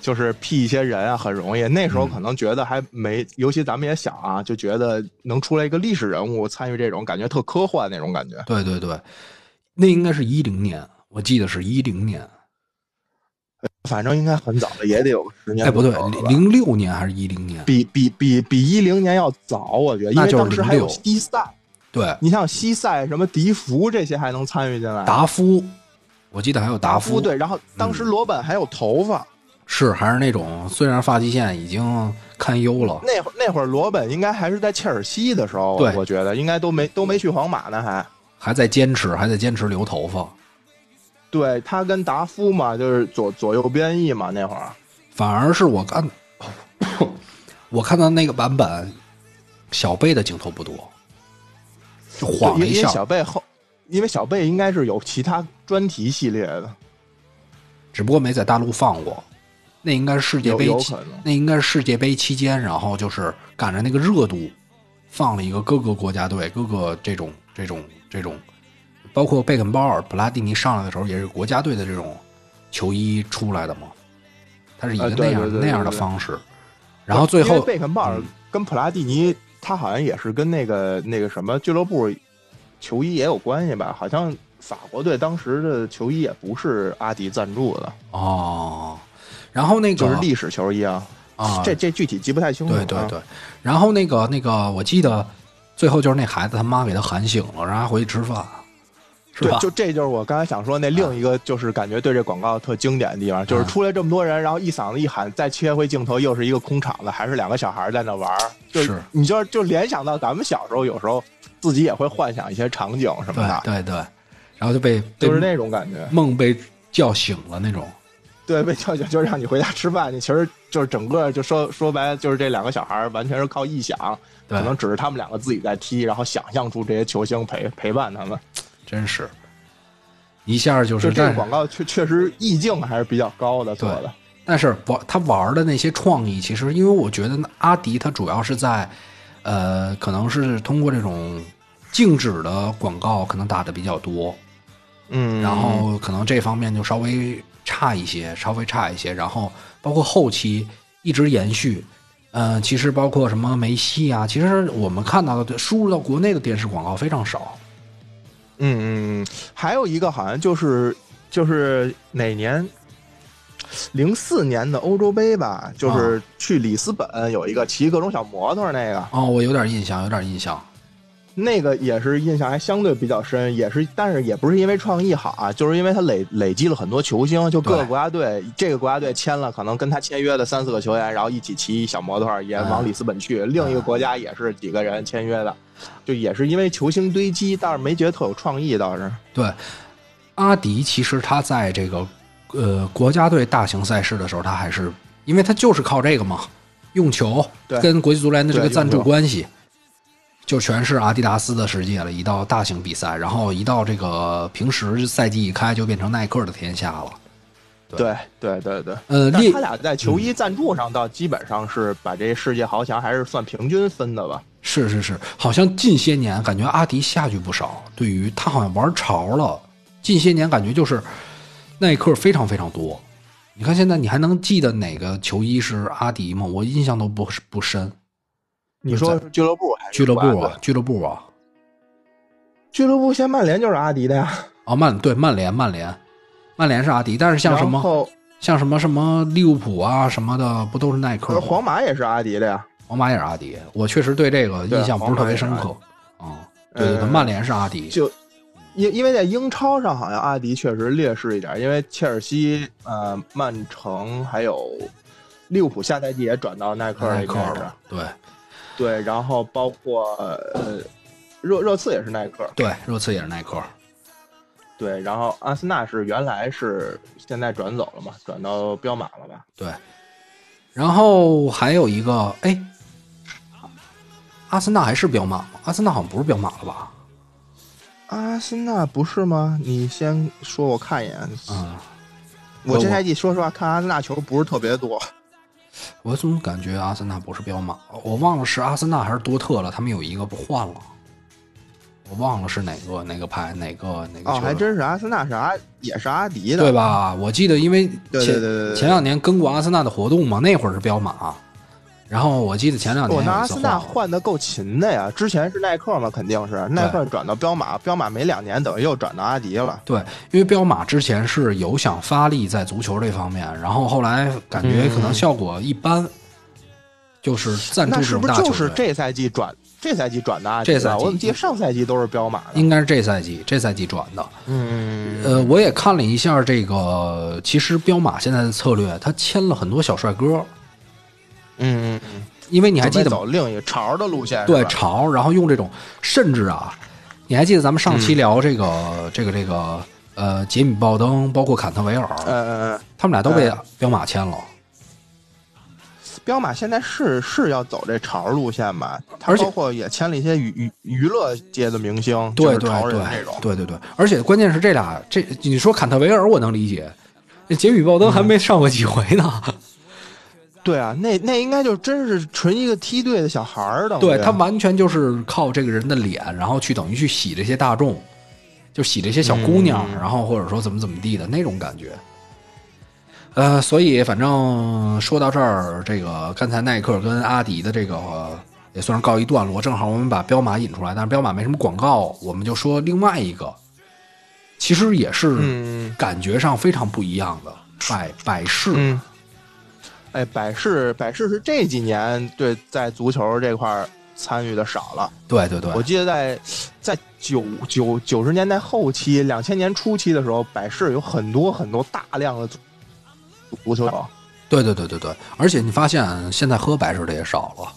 就是 P 一些人啊很容易。那时候可能觉得还没，尤其咱们也小啊，就觉得能出来一个历史人物参与这种感觉特科幻那种感觉。对对对，那应该是一零年，我记得是一零年。反正应该很早了，也得有个十年。哎，不对，零六年还是一零年？比比比比一零年要早，我觉得，因为当时还有西塞。对，你像西塞、什么迪福这些还能参与进来。达夫，我记得还有达夫。对，然后当时罗本还有头发，是还是那种，虽然发际线已经堪忧了。那会那会儿罗本应该还是在切尔西的时候，对，我觉得应该都没都没去皇马呢，还还在坚持，还在坚持留头发。对他跟达夫嘛，就是左左右边翼嘛，那会儿，反而是我看，[COUGHS] 我看到那个版本，小贝的镜头不多，就晃了一下。小贝后，因为小贝应该是有其他专题系列的，只不过没在大陆放过。那应该是世界杯，那应该是世界杯期间，然后就是赶着那个热度，放了一个各个国家队、各个这种这种这种。包括贝肯鲍尔、普拉蒂尼上来的时候，也是国家队的这种球衣出来的嘛？他是以个那样那样的方式。然后最后，贝肯鲍尔跟普拉蒂尼，他好像也是跟那个那个什么俱乐部球衣也有关系吧？好像法国队当时的球衣也不是阿迪赞助的哦。然后那个就是历史球衣啊啊，这这具体记不太清楚。对对对。然后那个那个，我记得最后就是那孩子他妈给他喊醒了，让他回去吃饭。对，就这就是我刚才想说那另一个，就是感觉对这广告特经典的地方，就是出来这么多人，然后一嗓子一喊，再切回镜头，又是一个空场子，还是两个小孩在那玩儿。是，你就就联想到咱们小时候，有时候自己也会幻想一些场景什么的。对对，然后就被就是那种感觉，梦被叫醒了那种。对，被叫醒就让你回家吃饭。你其实就是整个就说说白了，就是这两个小孩完全是靠臆想，可能只是他们两个自己在踢，然后想象出这些球星陪陪伴他们。真是，一下就是这个广告确确实意境还是比较高的做的。但是玩他玩的那些创意，其实因为我觉得阿迪他主要是在，呃，可能是通过这种静止的广告可能打的比较多，嗯，然后可能这方面就稍微差一些，稍微差一些。然后包括后期一直延续，呃，其实包括什么梅西啊，其实我们看到的输入到国内的电视广告非常少。嗯嗯嗯，还有一个好像就是就是哪年，零四年的欧洲杯吧，就是去里斯本有一个骑各种小摩托那个。哦，我有点印象，有点印象。那个也是印象还相对比较深，也是，但是也不是因为创意好啊，就是因为他累累积了很多球星，就各个国家队，这个国家队签了可能跟他签约的三四个球员，然后一起骑小摩托也往里斯本去，另一个国家也是几个人签约的。就也是因为球星堆积，但是没觉得特有创意，倒是。对，阿迪其实他在这个呃国家队大型赛事的时候，他还是因为他就是靠这个嘛，用球跟国际足联的这个赞助关系，就全是阿迪达斯的世界了。一到大型比赛，然后一到这个平时赛季一开，就变成耐克的天下了。对对对对，呃，但他俩在球衣赞助上倒基本上是把这世界豪强还是算平均分的吧。是是是，好像近些年感觉阿迪下去不少。对于他好像玩潮了，近些年感觉就是耐克非常非常多。你看现在你还能记得哪个球衣是阿迪吗？我印象都不不深。你说俱乐部还是俱乐部啊俱乐部啊，俱乐部现在曼联就是阿迪的呀。哦曼对曼联曼联，曼联是阿迪，但是像什么像什么什么利物浦啊什么的，不都是耐克？皇马也是阿迪的呀。皇马也是阿迪，我确实对这个印象不是特别深刻对。啊、对对对，嗯曼联是阿迪，就因因为在英超上好像阿迪确实劣势一点，因为切尔西、呃曼城还有利物浦下赛季也转到耐克耐克那边了，对对，然后包括呃热热刺也是耐克，对，热刺也是耐克。对，然后阿森纳是原来是现在转走了嘛，转到彪马了吧？对，然后还有一个，哎，阿森纳还是彪马吗？阿森纳好像不是彪马了吧？阿森纳不是吗？你先说，我看一眼。嗯，我这赛季说实话看阿森纳球不是特别多。我怎么感觉阿森纳不是彪马？我忘了是阿森纳还是多特了，他们有一个不换了，我忘了是哪个哪个牌哪个哪个哦，还真是阿森纳是阿也是阿迪的，对？吧？我记得因为对前前两年跟过阿森纳的活动嘛，那会儿是彪马，然后我记得前两年我那有一次阿森纳换的够勤的呀，之前是耐克嘛，肯定是耐克转到彪马，彪马没两年等于又转到阿迪了。对，因为彪马之前是有想发力在足球这方面，然后后来感觉可能效果一般，就是赞助是不是种大球队。就是这赛季转这赛季转的阿迪？这赛季我怎么记得上赛季都是彪马的？应该是这赛季这赛季转的。嗯，呃，我也看了一下这个，其实彪马现在的策略，他签了很多小帅哥，嗯嗯嗯，因为你你还记得吗走另一个潮的路线，对潮，然后用这种，甚至啊，你还记得咱们上期聊这个、这个这个呃杰米鲍登，包括坎特维尔，嗯嗯嗯，他们俩都被嗯彪马签了。彪马现在是是要走这潮路线吧？它而且包括也签了一些娱娱娱乐界的明星，对对对。对对对，而且关键是这俩，这你说坎特维尔我能理解，那杰米鲍登还没上过几回呢。对啊，那那应该就真是纯一个梯队的小孩儿的。对他完全就是靠这个人的脸，然后去等于去洗这些大众，就洗这些小姑娘，嗯然后或者说怎么怎么地的那种感觉。呃，所以反正说到这儿，这个刚才耐克跟阿迪的这个、呃也算是告一段落，正好我们把彪马引出来，但是彪马没什么广告，我们就说另外一个，其实也是嗯感觉上非常不一样的百百事。嗯，哎，百事百事是这几年对在足球这块儿参与的少了。对对对，我记得在在九九九十年代后期、两千年初期的时候，百事有很多很多大量的足足球员。对对对对对，而且你发现现在喝百事的也少了。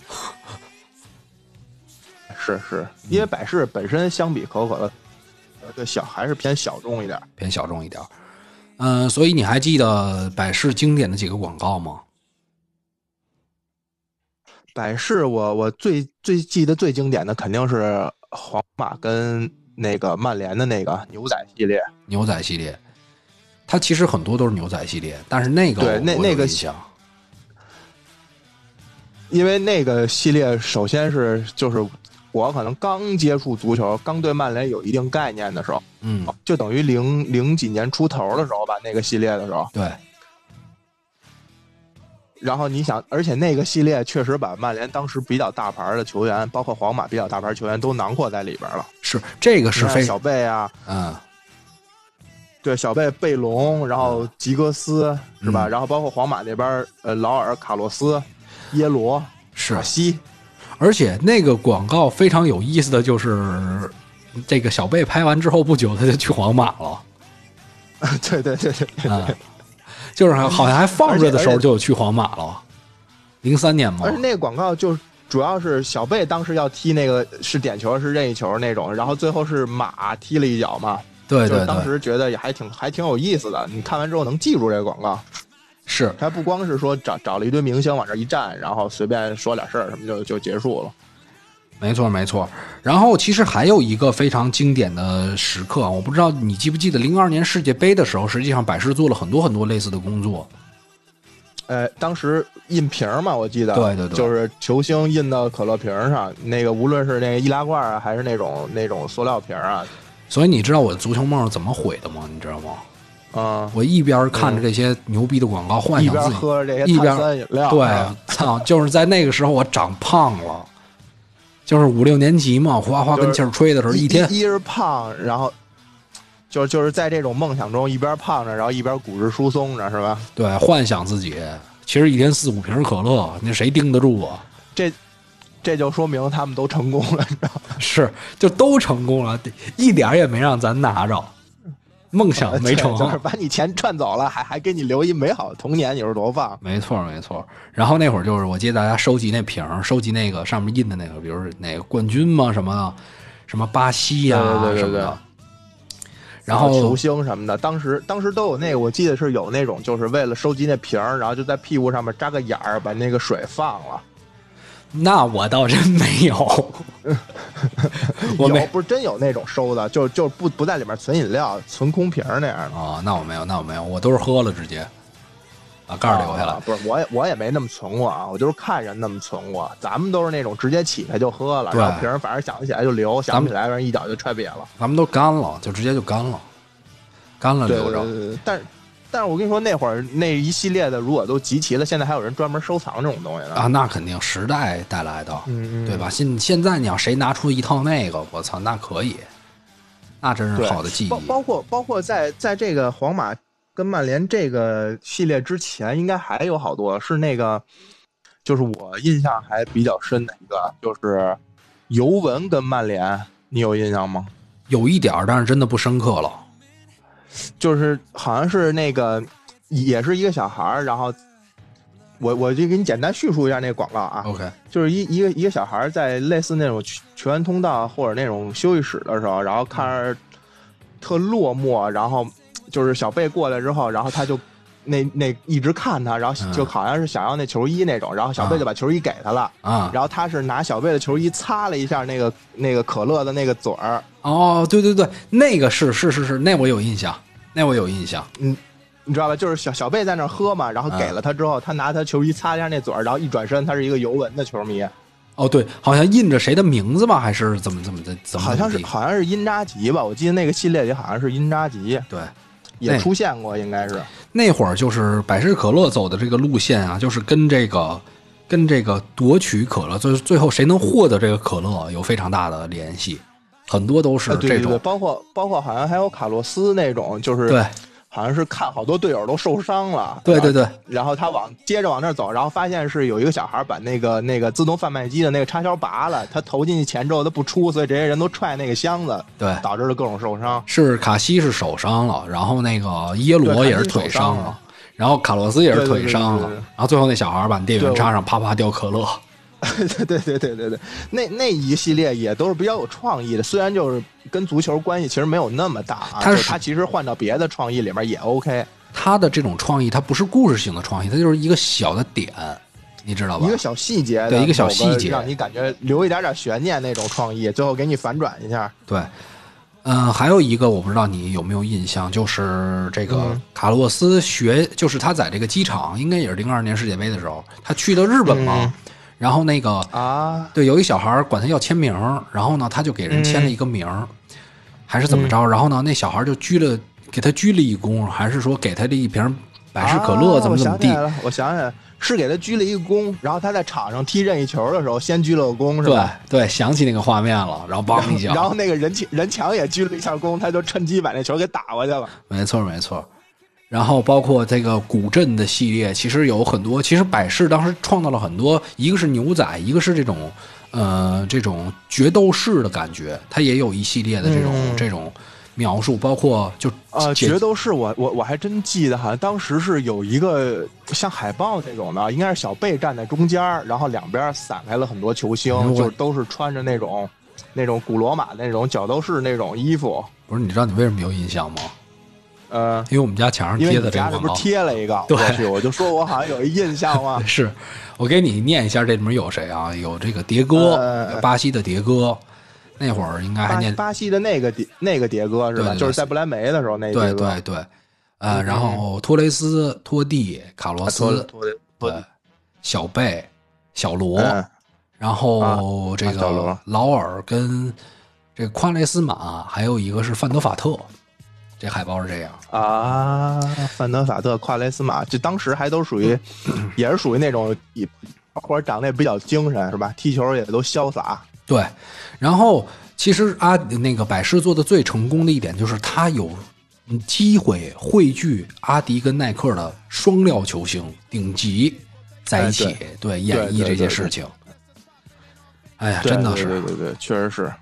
是是，因为百事本身相比可口可乐，对小还是偏小众一点。偏小众一点儿。嗯、所以你还记得百事经典的几个广告吗？百事我我最最记得最经典的肯定是皇马跟那个曼联的那个牛仔系列。牛仔系列，它其实很多都是牛仔系列，但是那个对那那个印象，因为那个系列首先是就是我可能刚接触足球，刚对曼联有一定概念的时候，嗯，就等于零零几年出头的时候吧，那个系列的时候。对然后你想，而且那个系列确实把曼联当时比较大牌的球员，包括皇马比较大牌球员都囊括在里边了。是这个是非小贝啊，嗯对小贝、贝隆，然后吉格斯是吧？嗯然后包括皇马那边呃劳尔、卡洛斯、耶罗、是卡，西，而且那个广告非常有意思的就是，这个小贝拍完之后不久他就去皇马了，[LAUGHS] 对对对对对。嗯，就是好像还放着的时候就有去皇马了，零三年嘛而，且那个广告就是主要是小贝当时要踢那个是点球是任意球那种，然后最后是马踢了一脚嘛，对对就是当，时觉得也还挺还挺有意思的。你看完之后能记住这个广告，是他不光是说找找了一堆明星往这一站，然后随便说点事儿什么就就结束了。没错没错。然后其实还有一个非常经典的时刻，我不知道你记不记得，零二年世界杯的时候，实际上百事做了很多很多类似的工作。呃，当时印瓶嘛，我记得，对对对，就是球星印到可乐瓶上，那个无论是那个易拉罐啊，还是那种那种塑料瓶啊。所以你知道我的足球梦是怎么毁的吗？你知道吗？啊，我一边看着这些牛逼的广告，幻想自己喝着这些碳酸饮料，对，操，就是在那个时候我长胖了，就是五六年级嘛，哗哗跟气儿吹的时候，一天一是胖，然后。就就是在这种梦想中，一边胖着，然后一边骨质疏松着，是吧？对，幻想自己其实一天四五瓶可乐，那谁盯得住啊？这这就说明他们都成功了，你知道吗？[LAUGHS] 是，就都成功了，一点也没让咱拿着，梦想 [LAUGHS] 没成，就是把你钱赚走了，还还给你留一美好的童年，你说多棒？没错，没错。然后那会儿就是，我记得大家收集那瓶，收集那个上面印的那个，比如哪个冠军嘛，什么什么巴西呀什么的。然后球星什么的，当时当时都有那个，我记得是有那种，就是为了收集那瓶儿，然后就在屁股上面扎个眼儿，把那个水放了。那我倒真没有，我有不是真有那种收的，就就不不在里面存饮料，存空瓶那样的。哦，那我没有，那我没有，我都是喝了直接。把盖留下了，不是我也我也没那么存过啊，我就是看人那么存过。咱们都是那种直接起开就喝了，然后瓶反正想得起来就留，想不起来人一脚就踹瘪了。咱们都干了，就直接就干了，干了留着。但但是我跟你说，那会儿那一系列的如果都集齐了，现在还有人专门收藏这种东西呢。啊，那肯定时代带来的，嗯对吧？现现在你要谁拿出一套那个，我操，那可以，那真是好的记忆。包包括包括在在这个皇马。跟曼联这个系列之前，应该还有好多是那个，就是我印象还比较深的一个，就是尤文跟曼联，你有印象吗？有一点但是真的不深刻了。就是好像是那个，也是一个小孩儿，然后我我就给你简单叙述一下那个广告啊。OK，就是一一个一个小孩在类似那种全员通道或者那种休息室的时候，然后看着特落寞，然后。就是小贝过来之后，然后他就那那一直看他，然后就好像是想要那球衣那种，然后小贝就把球衣给他了啊。然后他是拿小贝的球衣擦了一下那个那个可乐的那个嘴儿。哦，对对对，那个是是是是，那我有印象，那我有印象。嗯，你知道吧？就是小小贝在那喝嘛，然后给了他之后，他拿他球衣擦一下那嘴儿，然后一转身，他是一个尤文的球迷。哦，对，好像印着谁的名字吧，还是怎么怎么的？怎么？好像是好像是因扎吉吧？我记得那个系列里好像是因扎吉。对。也出现过，应该是。那会儿就是百事可乐走的这个路线啊，就是跟这个跟这个夺取可乐，就是最后谁能获得这个可乐有非常大的联系，很多都是这种，包括包括好像还有卡洛斯那种，就是对。好像是看好多队友都受伤了，对对对，然后他往接着往那儿走，然后发现是有一个小孩把那个那个自动贩卖机的那个插销拔了，他投进去钱之后他不出，所以这些人都踹那个箱子，对，导致了各种受伤。是卡西是手伤了，然后那个耶罗也是腿伤了，然后卡洛斯也是腿伤了，然后最后那小孩把电源插上，啪啪掉可乐。[LAUGHS] 对对对对对对，那那一系列也都是比较有创意的，虽然就是跟足球关系其实没有那么大啊，他他其实换到别的创意里面也 OK。他的这种创意，它不是故事性的创意，它就是一个小的点，你知道吧？一个小细节，对，一个小细节，让你感觉留一点点悬念那种创意，最后给你反转一下。对，嗯，还有一个我不知道你有没有印象，就是这个卡洛斯学，就是他在这个机场，应该也是零二年世界杯的时候，他去的日本嘛。然后那个啊，对，有一小孩管他要签名，然后呢，他就给人签了一个名，还是怎么着？然后呢，那小孩就鞠了，给他鞠了一躬，还是说给他这一瓶百事可乐，怎么怎么地？我想起来，是给他鞠了一个躬，然后他在场上踢任意球的时候，先鞠了个躬，是吧？对对，想起那个画面了，然后梆一下，[LAUGHS] 然后那个人墙人墙也鞠了一下躬，他就趁机把那球给打过去了。没错，没错。然后包括这个古镇的系列，其实有很多。其实百事当时创造了很多，一个是牛仔，一个是这种，呃，这种决斗士的感觉。它也有一系列的这种这种描述，包括就呃决斗士，我我我还真记得，好像当时是有一个像海报那种的，应该是小贝站在中间，然后两边散开了很多球星，就都是穿着那种那种古罗马那种角斗士那种衣服。不是，你知道你为什么有印象吗？嗯，因为我们家墙上贴的这个广告。贴了一个，对我就说我好像有一印象嘛。[LAUGHS] 是我给你念一下，这里面有谁啊？有这个迭戈，呃巴西的迭戈，那会儿应该还念巴西的那个迭那个迭戈是吧？对对对就是在不来梅的时候那对迭戈对对，呃，然后托雷斯、托蒂、卡洛啊托斯，托托对，小贝、小罗，嗯然后啊这个劳尔跟这个夸雷斯马，还有一个是范德法特，这海报是这样。啊，范德法特、夸雷斯马，这当时还都属于，也是属于那种一或者长得也比较精神是吧？踢球也都潇洒。对，然后其实阿那个百事做的最成功的一点就是他有机会汇聚阿迪跟耐克的双料球星顶级在一起，哎对演绎这些事情。哎呀，真的是，对对对对，确实是。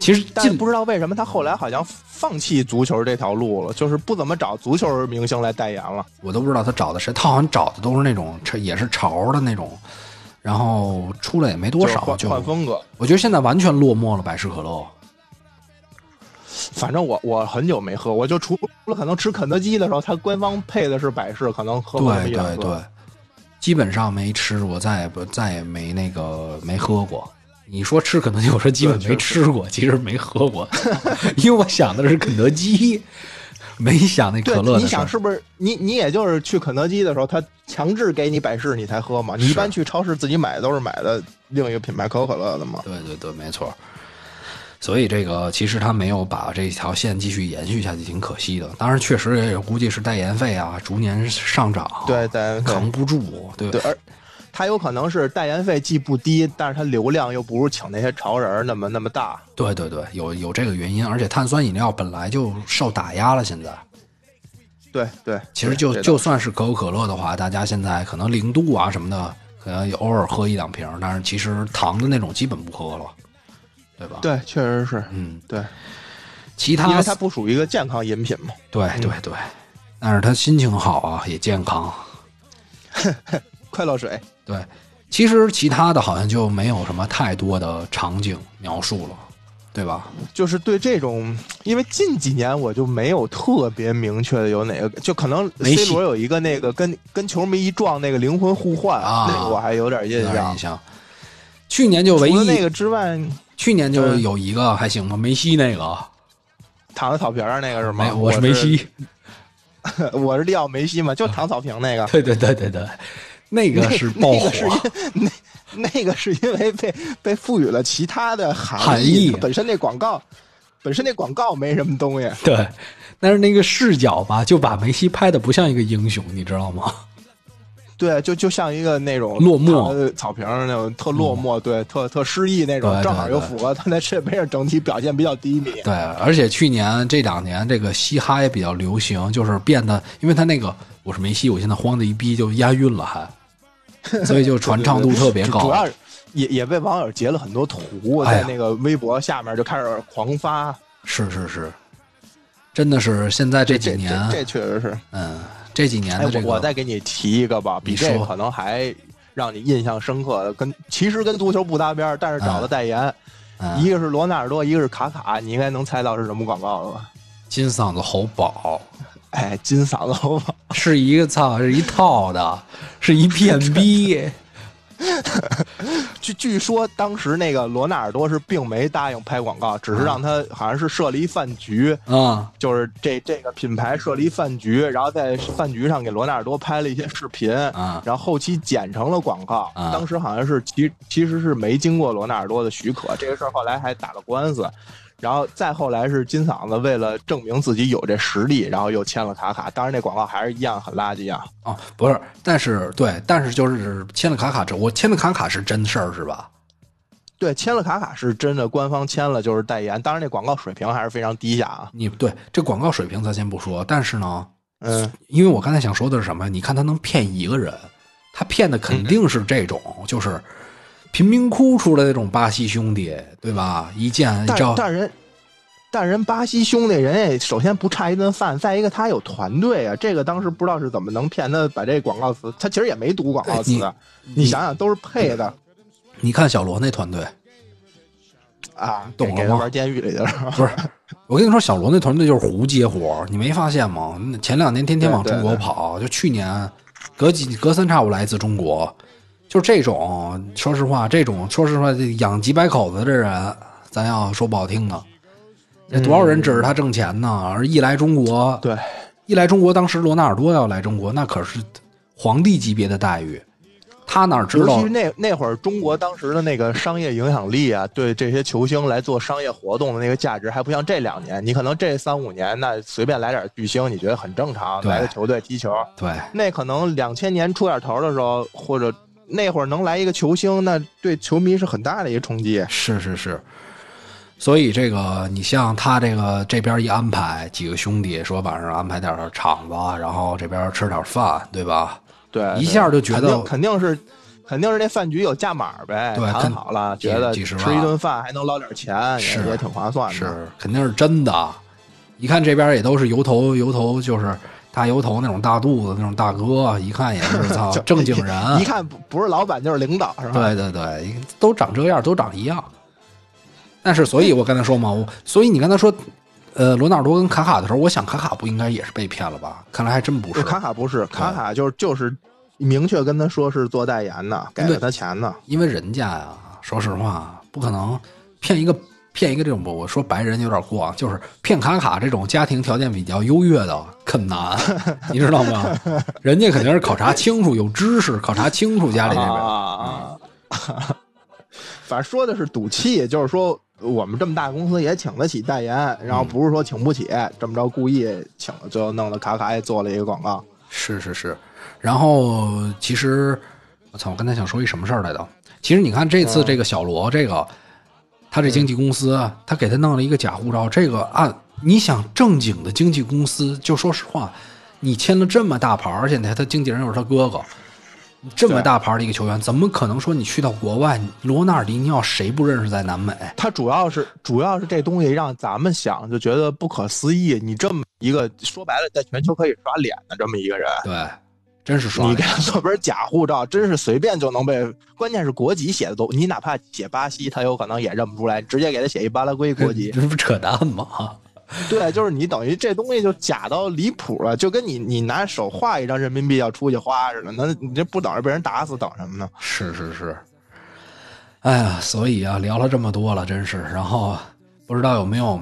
其实近但是不知道为什么他后来好像放弃足球这条路了，就是不怎么找足球明星来代言了。我都不知道他找的谁，他好像找的都是那种也是潮的那种，然后出来也没多少，就换就换风格。我觉得现在完全落寞了百事可乐。反正我我很久没喝，我就除了可能吃肯德基的时候，它官方配的是百事，可能喝过对。对对，基本上没吃我，再也不再也没那个没喝过。你说吃肯德基，我说基本没吃过，其实没喝过，[LAUGHS] 因为我想的是肯德基，没想那可乐你。想是不是？你你也就是去肯德基的时候，他强制给你百事你才喝嘛。你一般去超市自己买都是买的另一个品牌可口可乐的嘛。对对对，没错。所以这个其实他没有把这条线继续延续下去，挺可惜的。当然，确实也估计是代言费啊逐年上涨，对对对扛不住，对对，而他有可能是代言费既不低，但是他流量又不如请那些潮人儿那么那么大。对对对，有有这个原因。而且碳酸饮料本来就受打压了，现在对对，其实就就算是可口可乐的话，大家现在可能零度啊什么的，可能偶尔喝一两瓶，但是其实糖的那种基本不喝了，对吧？，对，确实是嗯，对，其他因为它不属于一个健康饮品嘛。对对对，但是他心情好啊，也健康。[LAUGHS] 快乐水，对，其实其他的好像就没有什么太多的场景描述了，对吧？就是对这种，因为近几年我就没有特别明确的有哪个，就可能 C 罗有一个那个跟跟球迷一撞那个灵魂互换，啊那个我还有点印象印。象。去年就唯一那个之外，去年就嗯有一个还行吧，梅西那个，躺在草坪上那个是吗？[LAUGHS] 我是梅西，，我是利奥梅西嘛，就躺草坪那个。[LAUGHS] 对对对对对，那个是爆火那个，是因那那个是因为被被赋予了其他的含含义本身那广告本身那广告没什么东西。对，但是那个视角吧，就把梅西拍的不像一个英雄，你知道吗？[LAUGHS] 对，就就像一个那种落寞草坪上那种特落寞，对，特特失意那种，正好又符合他在世界杯上整体表现比较低迷。对，而且去年这两年这个嘻哈也比较流行，就是变得，因为他那个我是梅西，我现在慌的一逼就押韵了还，[LAUGHS] 所以就传唱度特别高。主主要也也被网友截了很多图，在那个微博下面就开始狂发。是是是，真的是现在这几年，这这确实是。嗯，这几年哎，的这个，我我再给你提一个吧，比这个可能还让你印象深刻的，跟其实跟足球不搭边，但是找的代言，嗯一个是罗纳尔多，一个是卡卡，你应该能猜到是什么广告了吧？金嗓子喉宝哎，金嗓子喉宝。[LAUGHS] 是一个操，是一套的，是一片 [LAUGHS] 逼。据据说当时那个罗纳尔多是并没答应拍广告，只是让他好像是设了一饭局，啊就是这这个品牌设了一饭局，然后在饭局上给罗纳尔多拍了一些视频，嗯然后后期剪成了广告。啊当时好像是其其实是没经过罗纳尔多的许可，这个事儿后来还打了官司。然后再后来是金嗓子为了证明自己有这实力，然后又签了卡卡。当然那广告还是一样很垃圾啊。哦，不是，但是对，但是就是签了卡卡之后，我签的卡卡是真事儿是吧？对，签了卡卡是真的，官方签了就是代言。当然那广告水平还是非常低下啊。你对这广告水平咱先不说，但是呢，嗯，因为我刚才想说的是什么？你看他能骗一个人，他骗的肯定是这种，就是贫民窟出来的这种巴西兄弟，对吧？一见但照但人，但人巴西兄弟人也首先不差一顿饭，再一个他有团队啊。这个当时不知道是怎么能骗他把这广告词，他其实也没读广告词，哎你想想都是配的你看小罗那团队，啊，懂了吗玩监狱里去了。不是我跟你说，小罗那团队就是胡接活，你没发现吗？前两年天天往中国跑，就去年隔几隔三差五来一次中国，就这种。说实话，这种说实话，养几百口子的人，咱要说不好听的，那多少人指着他挣钱呢？而一来中国，对，一来中国，当时罗纳尔多要来中国，那可是皇帝级别的待遇。他哪知道？尤其是那那会儿，中国当时的那个商业影响力啊，对这些球星来做商业活动的那个价值，还不像这两年。你可能这三五年，那随便来点巨星，你觉得很正常，来个球队踢球。对，那可能两千年出点头的时候，或者那会儿能来一个球星，那对球迷是很大的一个冲击。是是是。所以这个，你像他这个这边一安排，几个兄弟说晚上安排点场子，然后这边吃点饭，对吧？对，一下就觉得肯定是，肯定是那饭局有价码呗。对，谈好了，觉得吃一顿饭还能捞点钱，是也挺划算的。是，肯定是真的。一看这边也都是油头，油头就是大油头那种大肚子那种大哥，一看也是操 [LAUGHS] 正经人。[LAUGHS] 一看不不是老板就是领导，是吧？对对对，都长这样，都长一样。但是，所以我刚才说嘛，我所以你刚才说，呃，罗纳尔多跟卡卡的时候，我想卡卡不应该也是被骗了吧？看来还真不是。卡卡不是，卡卡就是就是明确跟他说是做代言的，给了他钱的。因为人家呀，说实话，不可能骗一个骗一个这种，我说白人有点过啊，就是骗卡卡这种家庭条件比较优越的，很难，[LAUGHS] 你知道吗？人家肯定是考察清楚，有知识，考察清楚家里这边。啊 [LAUGHS] 反正说的是赌气，就是说。我们这么大公司也请得起代言，然后不是说请不起，这么着故意请了，最后弄得卡卡也做了一个广告。是是是，然后其实我操，我刚才想说一什么事儿来着？其实你看这次这个小罗这个，他这经纪公司，他给他弄了一个假护照，这个按你想正经的经纪公司，就说实话，你签了这么大牌，而且他他经纪人又是他哥哥。这么大牌的一个球员，怎么可能说你去到国外，罗纳尔迪尼奥谁不认识在南美？他主要是主要是这东西让咱们想就觉得不可思议。你这么一个说白了，在全球可以刷脸的这么一个人，对，真是刷。你给他做本假护照，真是随便就能被。关键是国籍写的都，你哪怕写巴西，他有可能也认不出来。直接给他写一巴拉圭国籍，[LAUGHS] 这不扯淡吗？[LAUGHS] 对，就是你等于这东西就假到离谱了，就跟你你拿手画一张人民币要出去花似的，那你这不等着被人打死，等什么呢？是是是，哎呀，所以啊，聊了这么多了，真是，然后不知道有没有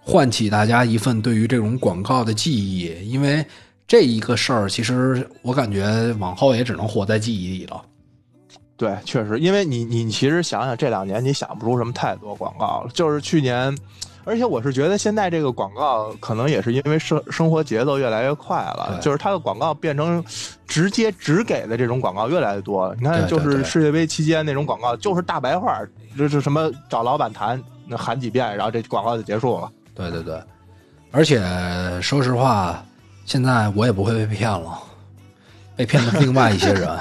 唤起大家一份对于这种广告的记忆，因为这一个事儿，其实我感觉往后也只能活在记忆里了。对，确实，因为你你其实想想这两年，你想不出什么太多广告了，就是去年。而且我是觉得现在这个广告可能也是因为生生活节奏越来越快了，就是它的广告变成直接只给的这种广告越来越多。你看，就是世界杯期间那种广告，就是大白话，就是什么找老板谈，那 [LAUGHS] 喊几遍，然后这广告就结束了。对对对，而且说实话，现在我也不会被骗了，被骗的另外一些人，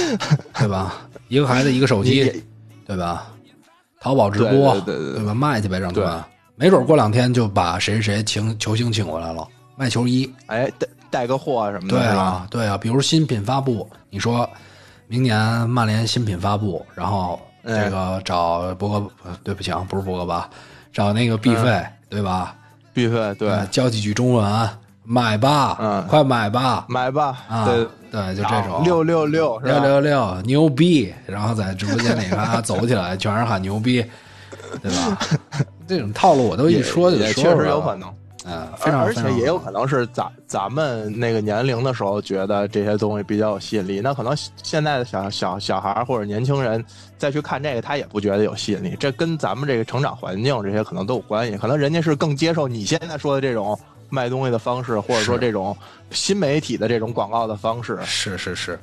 [LAUGHS] 对吧？一个孩子一个手机，对吧？淘宝直播，对对对吧？卖去呗，让他们。没准过两天就把谁谁谁请球星请过来了，卖球衣，哎，带带个货什么的，对啊，对啊，比如新品发布，你说明年曼联新品发布，然后这个找博格，对不起啊，不是博格吧，找那个毕费，对吧毕费，对，教几句中文，买吧，嗯，快买吧，买吧，啊，对。对，就这种。六六六六六六牛逼，然后在直播间里看 [LAUGHS] 走起来，全是喊牛逼，对吧？[LAUGHS] 这种套路我都一说就确实有可能，嗯，非常，而且也有可能是咱咱们那个年龄的时候觉得这些东西比较有吸引力，那可能现在的小小小孩或者年轻人再去看这个，他也不觉得有吸引力。这跟咱们这个成长环境这些可能都有关系，可能人家是更接受你现在说的这种卖东西的方式，或者说这种新媒体的这种广告的方式。是是是。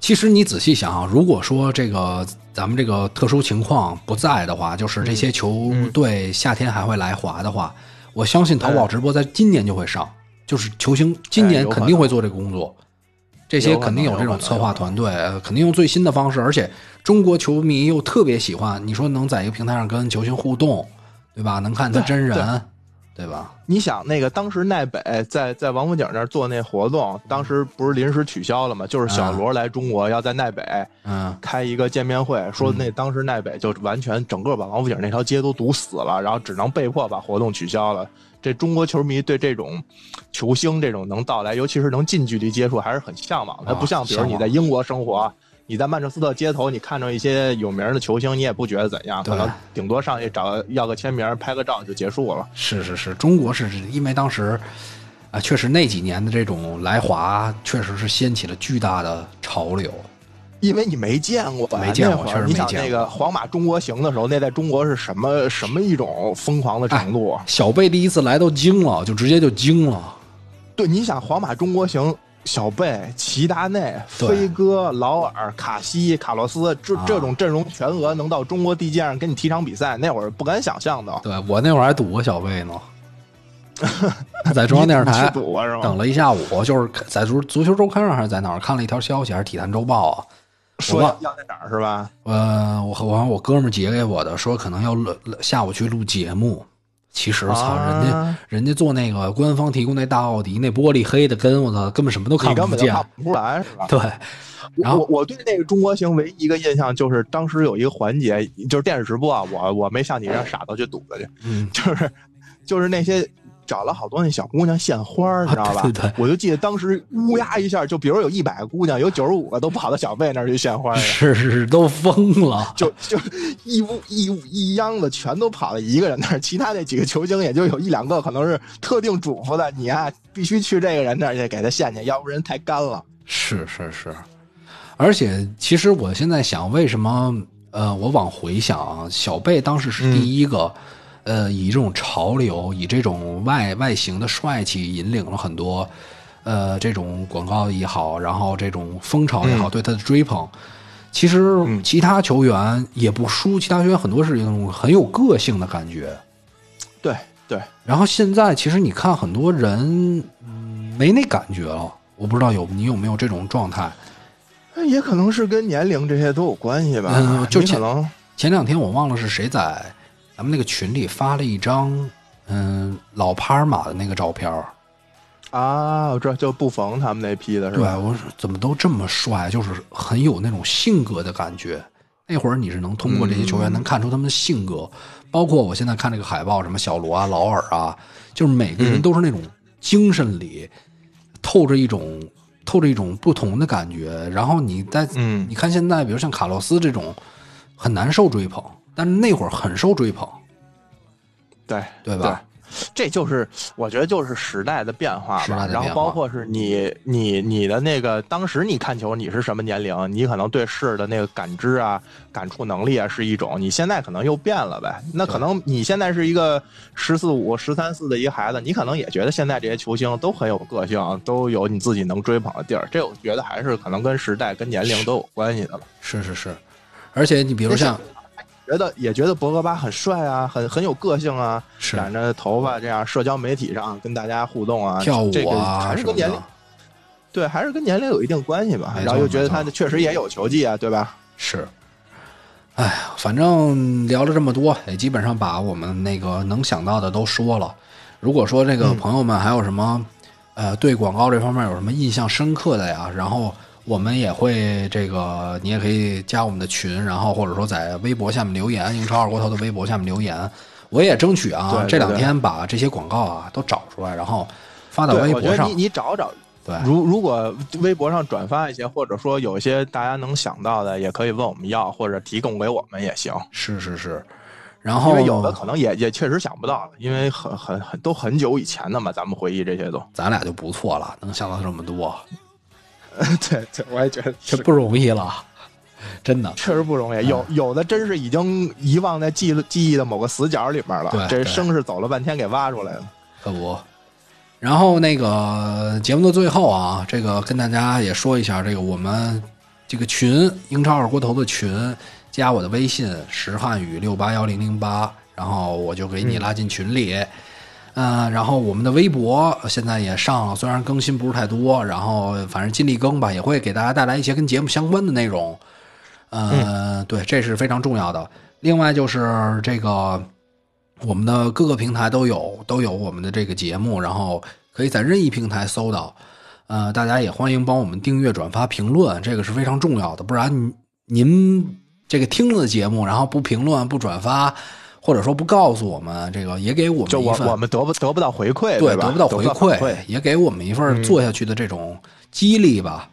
其实你仔细想啊，如果说这个咱们这个特殊情况不在的话，就是这些球队夏天还会来华的话，我相信淘宝直播在今年就会上，就是球星今年肯定会做这个工作，这些肯定有这种策划团队，肯定用最新的方式，而且中国球迷又特别喜欢，你说能在一个平台上跟球星互动，对吧？能看他真人，对吧？你想那个当时奈北在在王府井那儿做那活动，当时不是临时取消了吗？就是小罗来中国要在奈北嗯，开一个见面会，说那当时奈北就完全整个把王府井那条街都堵死了，然后只能被迫把活动取消了。这中国球迷对这种球星这种能到来，尤其是能近距离接触，还是很向往的。它不像比如你在英国生活，你在曼彻斯特街头，你看着一些有名的球星，你也不觉得怎样，可能顶多上去找要个签名、拍个照就结束了。是是是，中国是因为当时啊，确实那几年的这种来华，确实是掀起了巨大的潮流。因为你没见过，没见过，确实没见过。那个皇马中国行的时候，那在中国是什么什么一种疯狂的程度？小贝第一次来都惊了，就直接就惊了。对，你想皇马中国行，小贝、齐达内、飞哥、劳尔、卡西、卡洛斯，这这种阵容全额能到中国地界上跟你踢场比赛，那会儿不敢想象的。对我那会儿还赌过小贝呢，[LAUGHS] 在中央电视台等了一下午，就是在足足球周刊上还是在哪儿看了一条消息，还是体坛周报啊？说要在哪儿是吧？呃，我我我哥们儿截给我的，说可能要录下午去录节目。其实操，人家人家做那个官方提供那大奥迪，那玻璃黑的跟我操，根本什么都看不见，看不出来是吧？对。然后我对那个中国行唯一一个印象就是当时有一个环节，就是电视直播啊，我我没像你这样傻到去堵着去，嗯，就是就是那些。找了好多那小姑娘献花，你知道吧？对对，我就记得当时乌鸦一下，就比如有一百个姑娘，有九十五个都跑到小贝那儿去献花是是是，都疯了，就就一屋一屋一秧子全都跑到一个人那儿，其他那几个球星也就有一两个可能是特定嘱咐的，你啊必须去这个人那儿去给他献去，要不人太干了。是是是，而且其实我现在想，为什么呃，我往回想，小贝当时是第一个。呃，以这种潮流，以这种外外形的帅气，引领了很多，呃，这种广告也好，然后这种风潮也好，对他的追捧。其实其他球员也不输，其他球员很多是那种很有个性的感觉。对对。然后现在其实你看很多人，嗯，没那感觉了。我不知道有你有没有这种状态？也可能是跟年龄这些都有关系吧。嗯，就可能前两天我忘了是谁在。咱们那个群里发了一张，嗯，老帕尔马的那个照片啊，我知道，就布冯他们那批的是吧？对，我说怎么都这么帅，就是很有那种性格的感觉。那会儿你是能通过这些球员能看出他们的性格，包括我现在看这个海报，什么小罗啊、劳尔啊，就是每个人都是那种精神里透着一种透着一种不同的感觉。然后你在，嗯，你看现在，比如像卡洛斯这种，很难受追捧。但是那会儿很受追捧，对对吧？这就是我觉得就是时代的变化吧。然后包括是你你你的那个当时你看球你是什么年龄，你可能对事的那个感知啊、感触能力啊是一种，你现在可能又变了呗。那可能你现在是一个十四五、十三四的一个孩子，你可能也觉得现在这些球星都很有个性，都有你自己能追捧的地儿。这我觉得还是可能跟时代、跟年龄都有关系的了。是是是，而且你比如像。觉得也觉得博格巴很帅啊，很很有个性啊，染着头发这样，社交媒体上跟大家互动啊，跳舞啊，还是跟年龄，对，还是跟年龄有一定关系吧。然后又觉得他确实也有球技啊，对吧？是。哎呀，反正聊了这么多，也基本上把我们那个能想到的都说了。如果说这个朋友们还有什么，呃，对广告这方面有什么印象深刻的呀，然后。我们也会这个，你也可以加我们的群，然后或者说在微博下面留言，英超二锅头的微博下面留言，我也争取啊，这两天把这些广告啊都找出来，然后发到微博上。你你找找，对，如如果微博上转发一些，或者说有一些大家能想到的，也可以问我们要，或者提供给我们也行。是是是，然后因为有的可能也也确实想不到，因为很很很都很久以前的嘛，咱们回忆这些都，咱俩就不错了，能想到这么多。[LAUGHS] 对对，我也觉得这不容易了，真的，确实不容易。有有的真是已经遗忘在记记忆的某个死角里面了。对，这生是走了半天给挖出来了，可不。然后那个节目的最后啊，这个跟大家也说一下，这个我们这个群英超二锅头的群，加我的微信石汉语六八幺零零八，然后我就给你拉进群里。嗯，然后我们的微博现在也上了，虽然更新不是太多，然后反正尽力更吧，也会给大家带来一些跟节目相关的内容。呃，对，这是非常重要的。另外就是这个，我们的各个平台都有都有我们的这个节目，然后可以在任意平台搜到。呃，大家也欢迎帮我们订阅、转发、评论，这个是非常重要的。不然您这个听了的节目，然后不评论、不转发，或者说不告诉我们，这个也给我们就我一份我们得不得不到回馈，对，吧？得不到回馈，也给我们一份做下去的这种激励吧。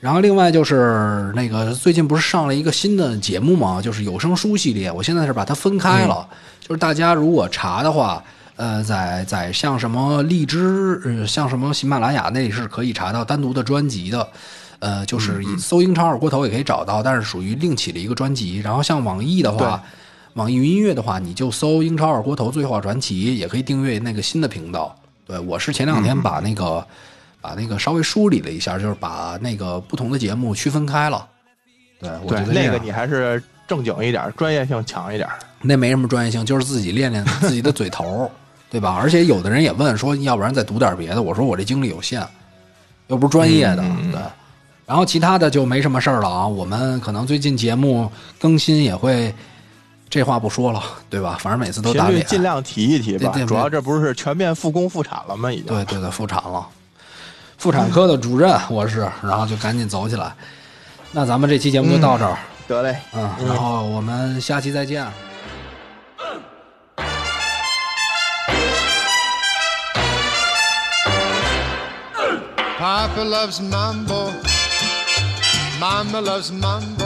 然后另外就是那个最近不是上了一个新的节目吗？就是有声书系列，我现在是把它分开了。就是大家如果查的话，呃，在在像什么荔枝，呃，像什么喜马拉雅那里是可以查到单独的专辑的。呃，就是搜“英超二锅头”也可以找到，但是属于另起的一个专辑。然后像网易的话，网易云音乐的话，你就搜“英超二锅头最后传奇”，也可以订阅那个新的频道。对我是前两天把那个、把那个稍微梳理了一下，就是把那个不同的节目区分开了。对，我觉得那个你还是正经一点，专业性强一点。那没什么专业性，就是自己练练自己的嘴头，对吧？而且有的人也问说，要不然再读点别的。我说我这精力有限，又不是专业的，嗯对。然后其他的就没什么事儿了啊。我们可能最近节目更新也会，这话不说了，对吧？反正每次都频打脸。尽量提一提吧主要这不是全面复工复产了吗？已经。对对对，复产了，妇产科的主任我是，然后就赶紧走起来。那咱们这期节目就到这儿，得嘞，嗯，然后我们下期再见。Papa loves mambo. Mama loves mambo.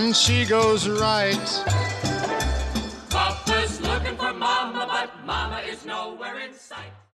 Mm, she goes right. Papa's looking for Mama, but Mama is nowhere in sight.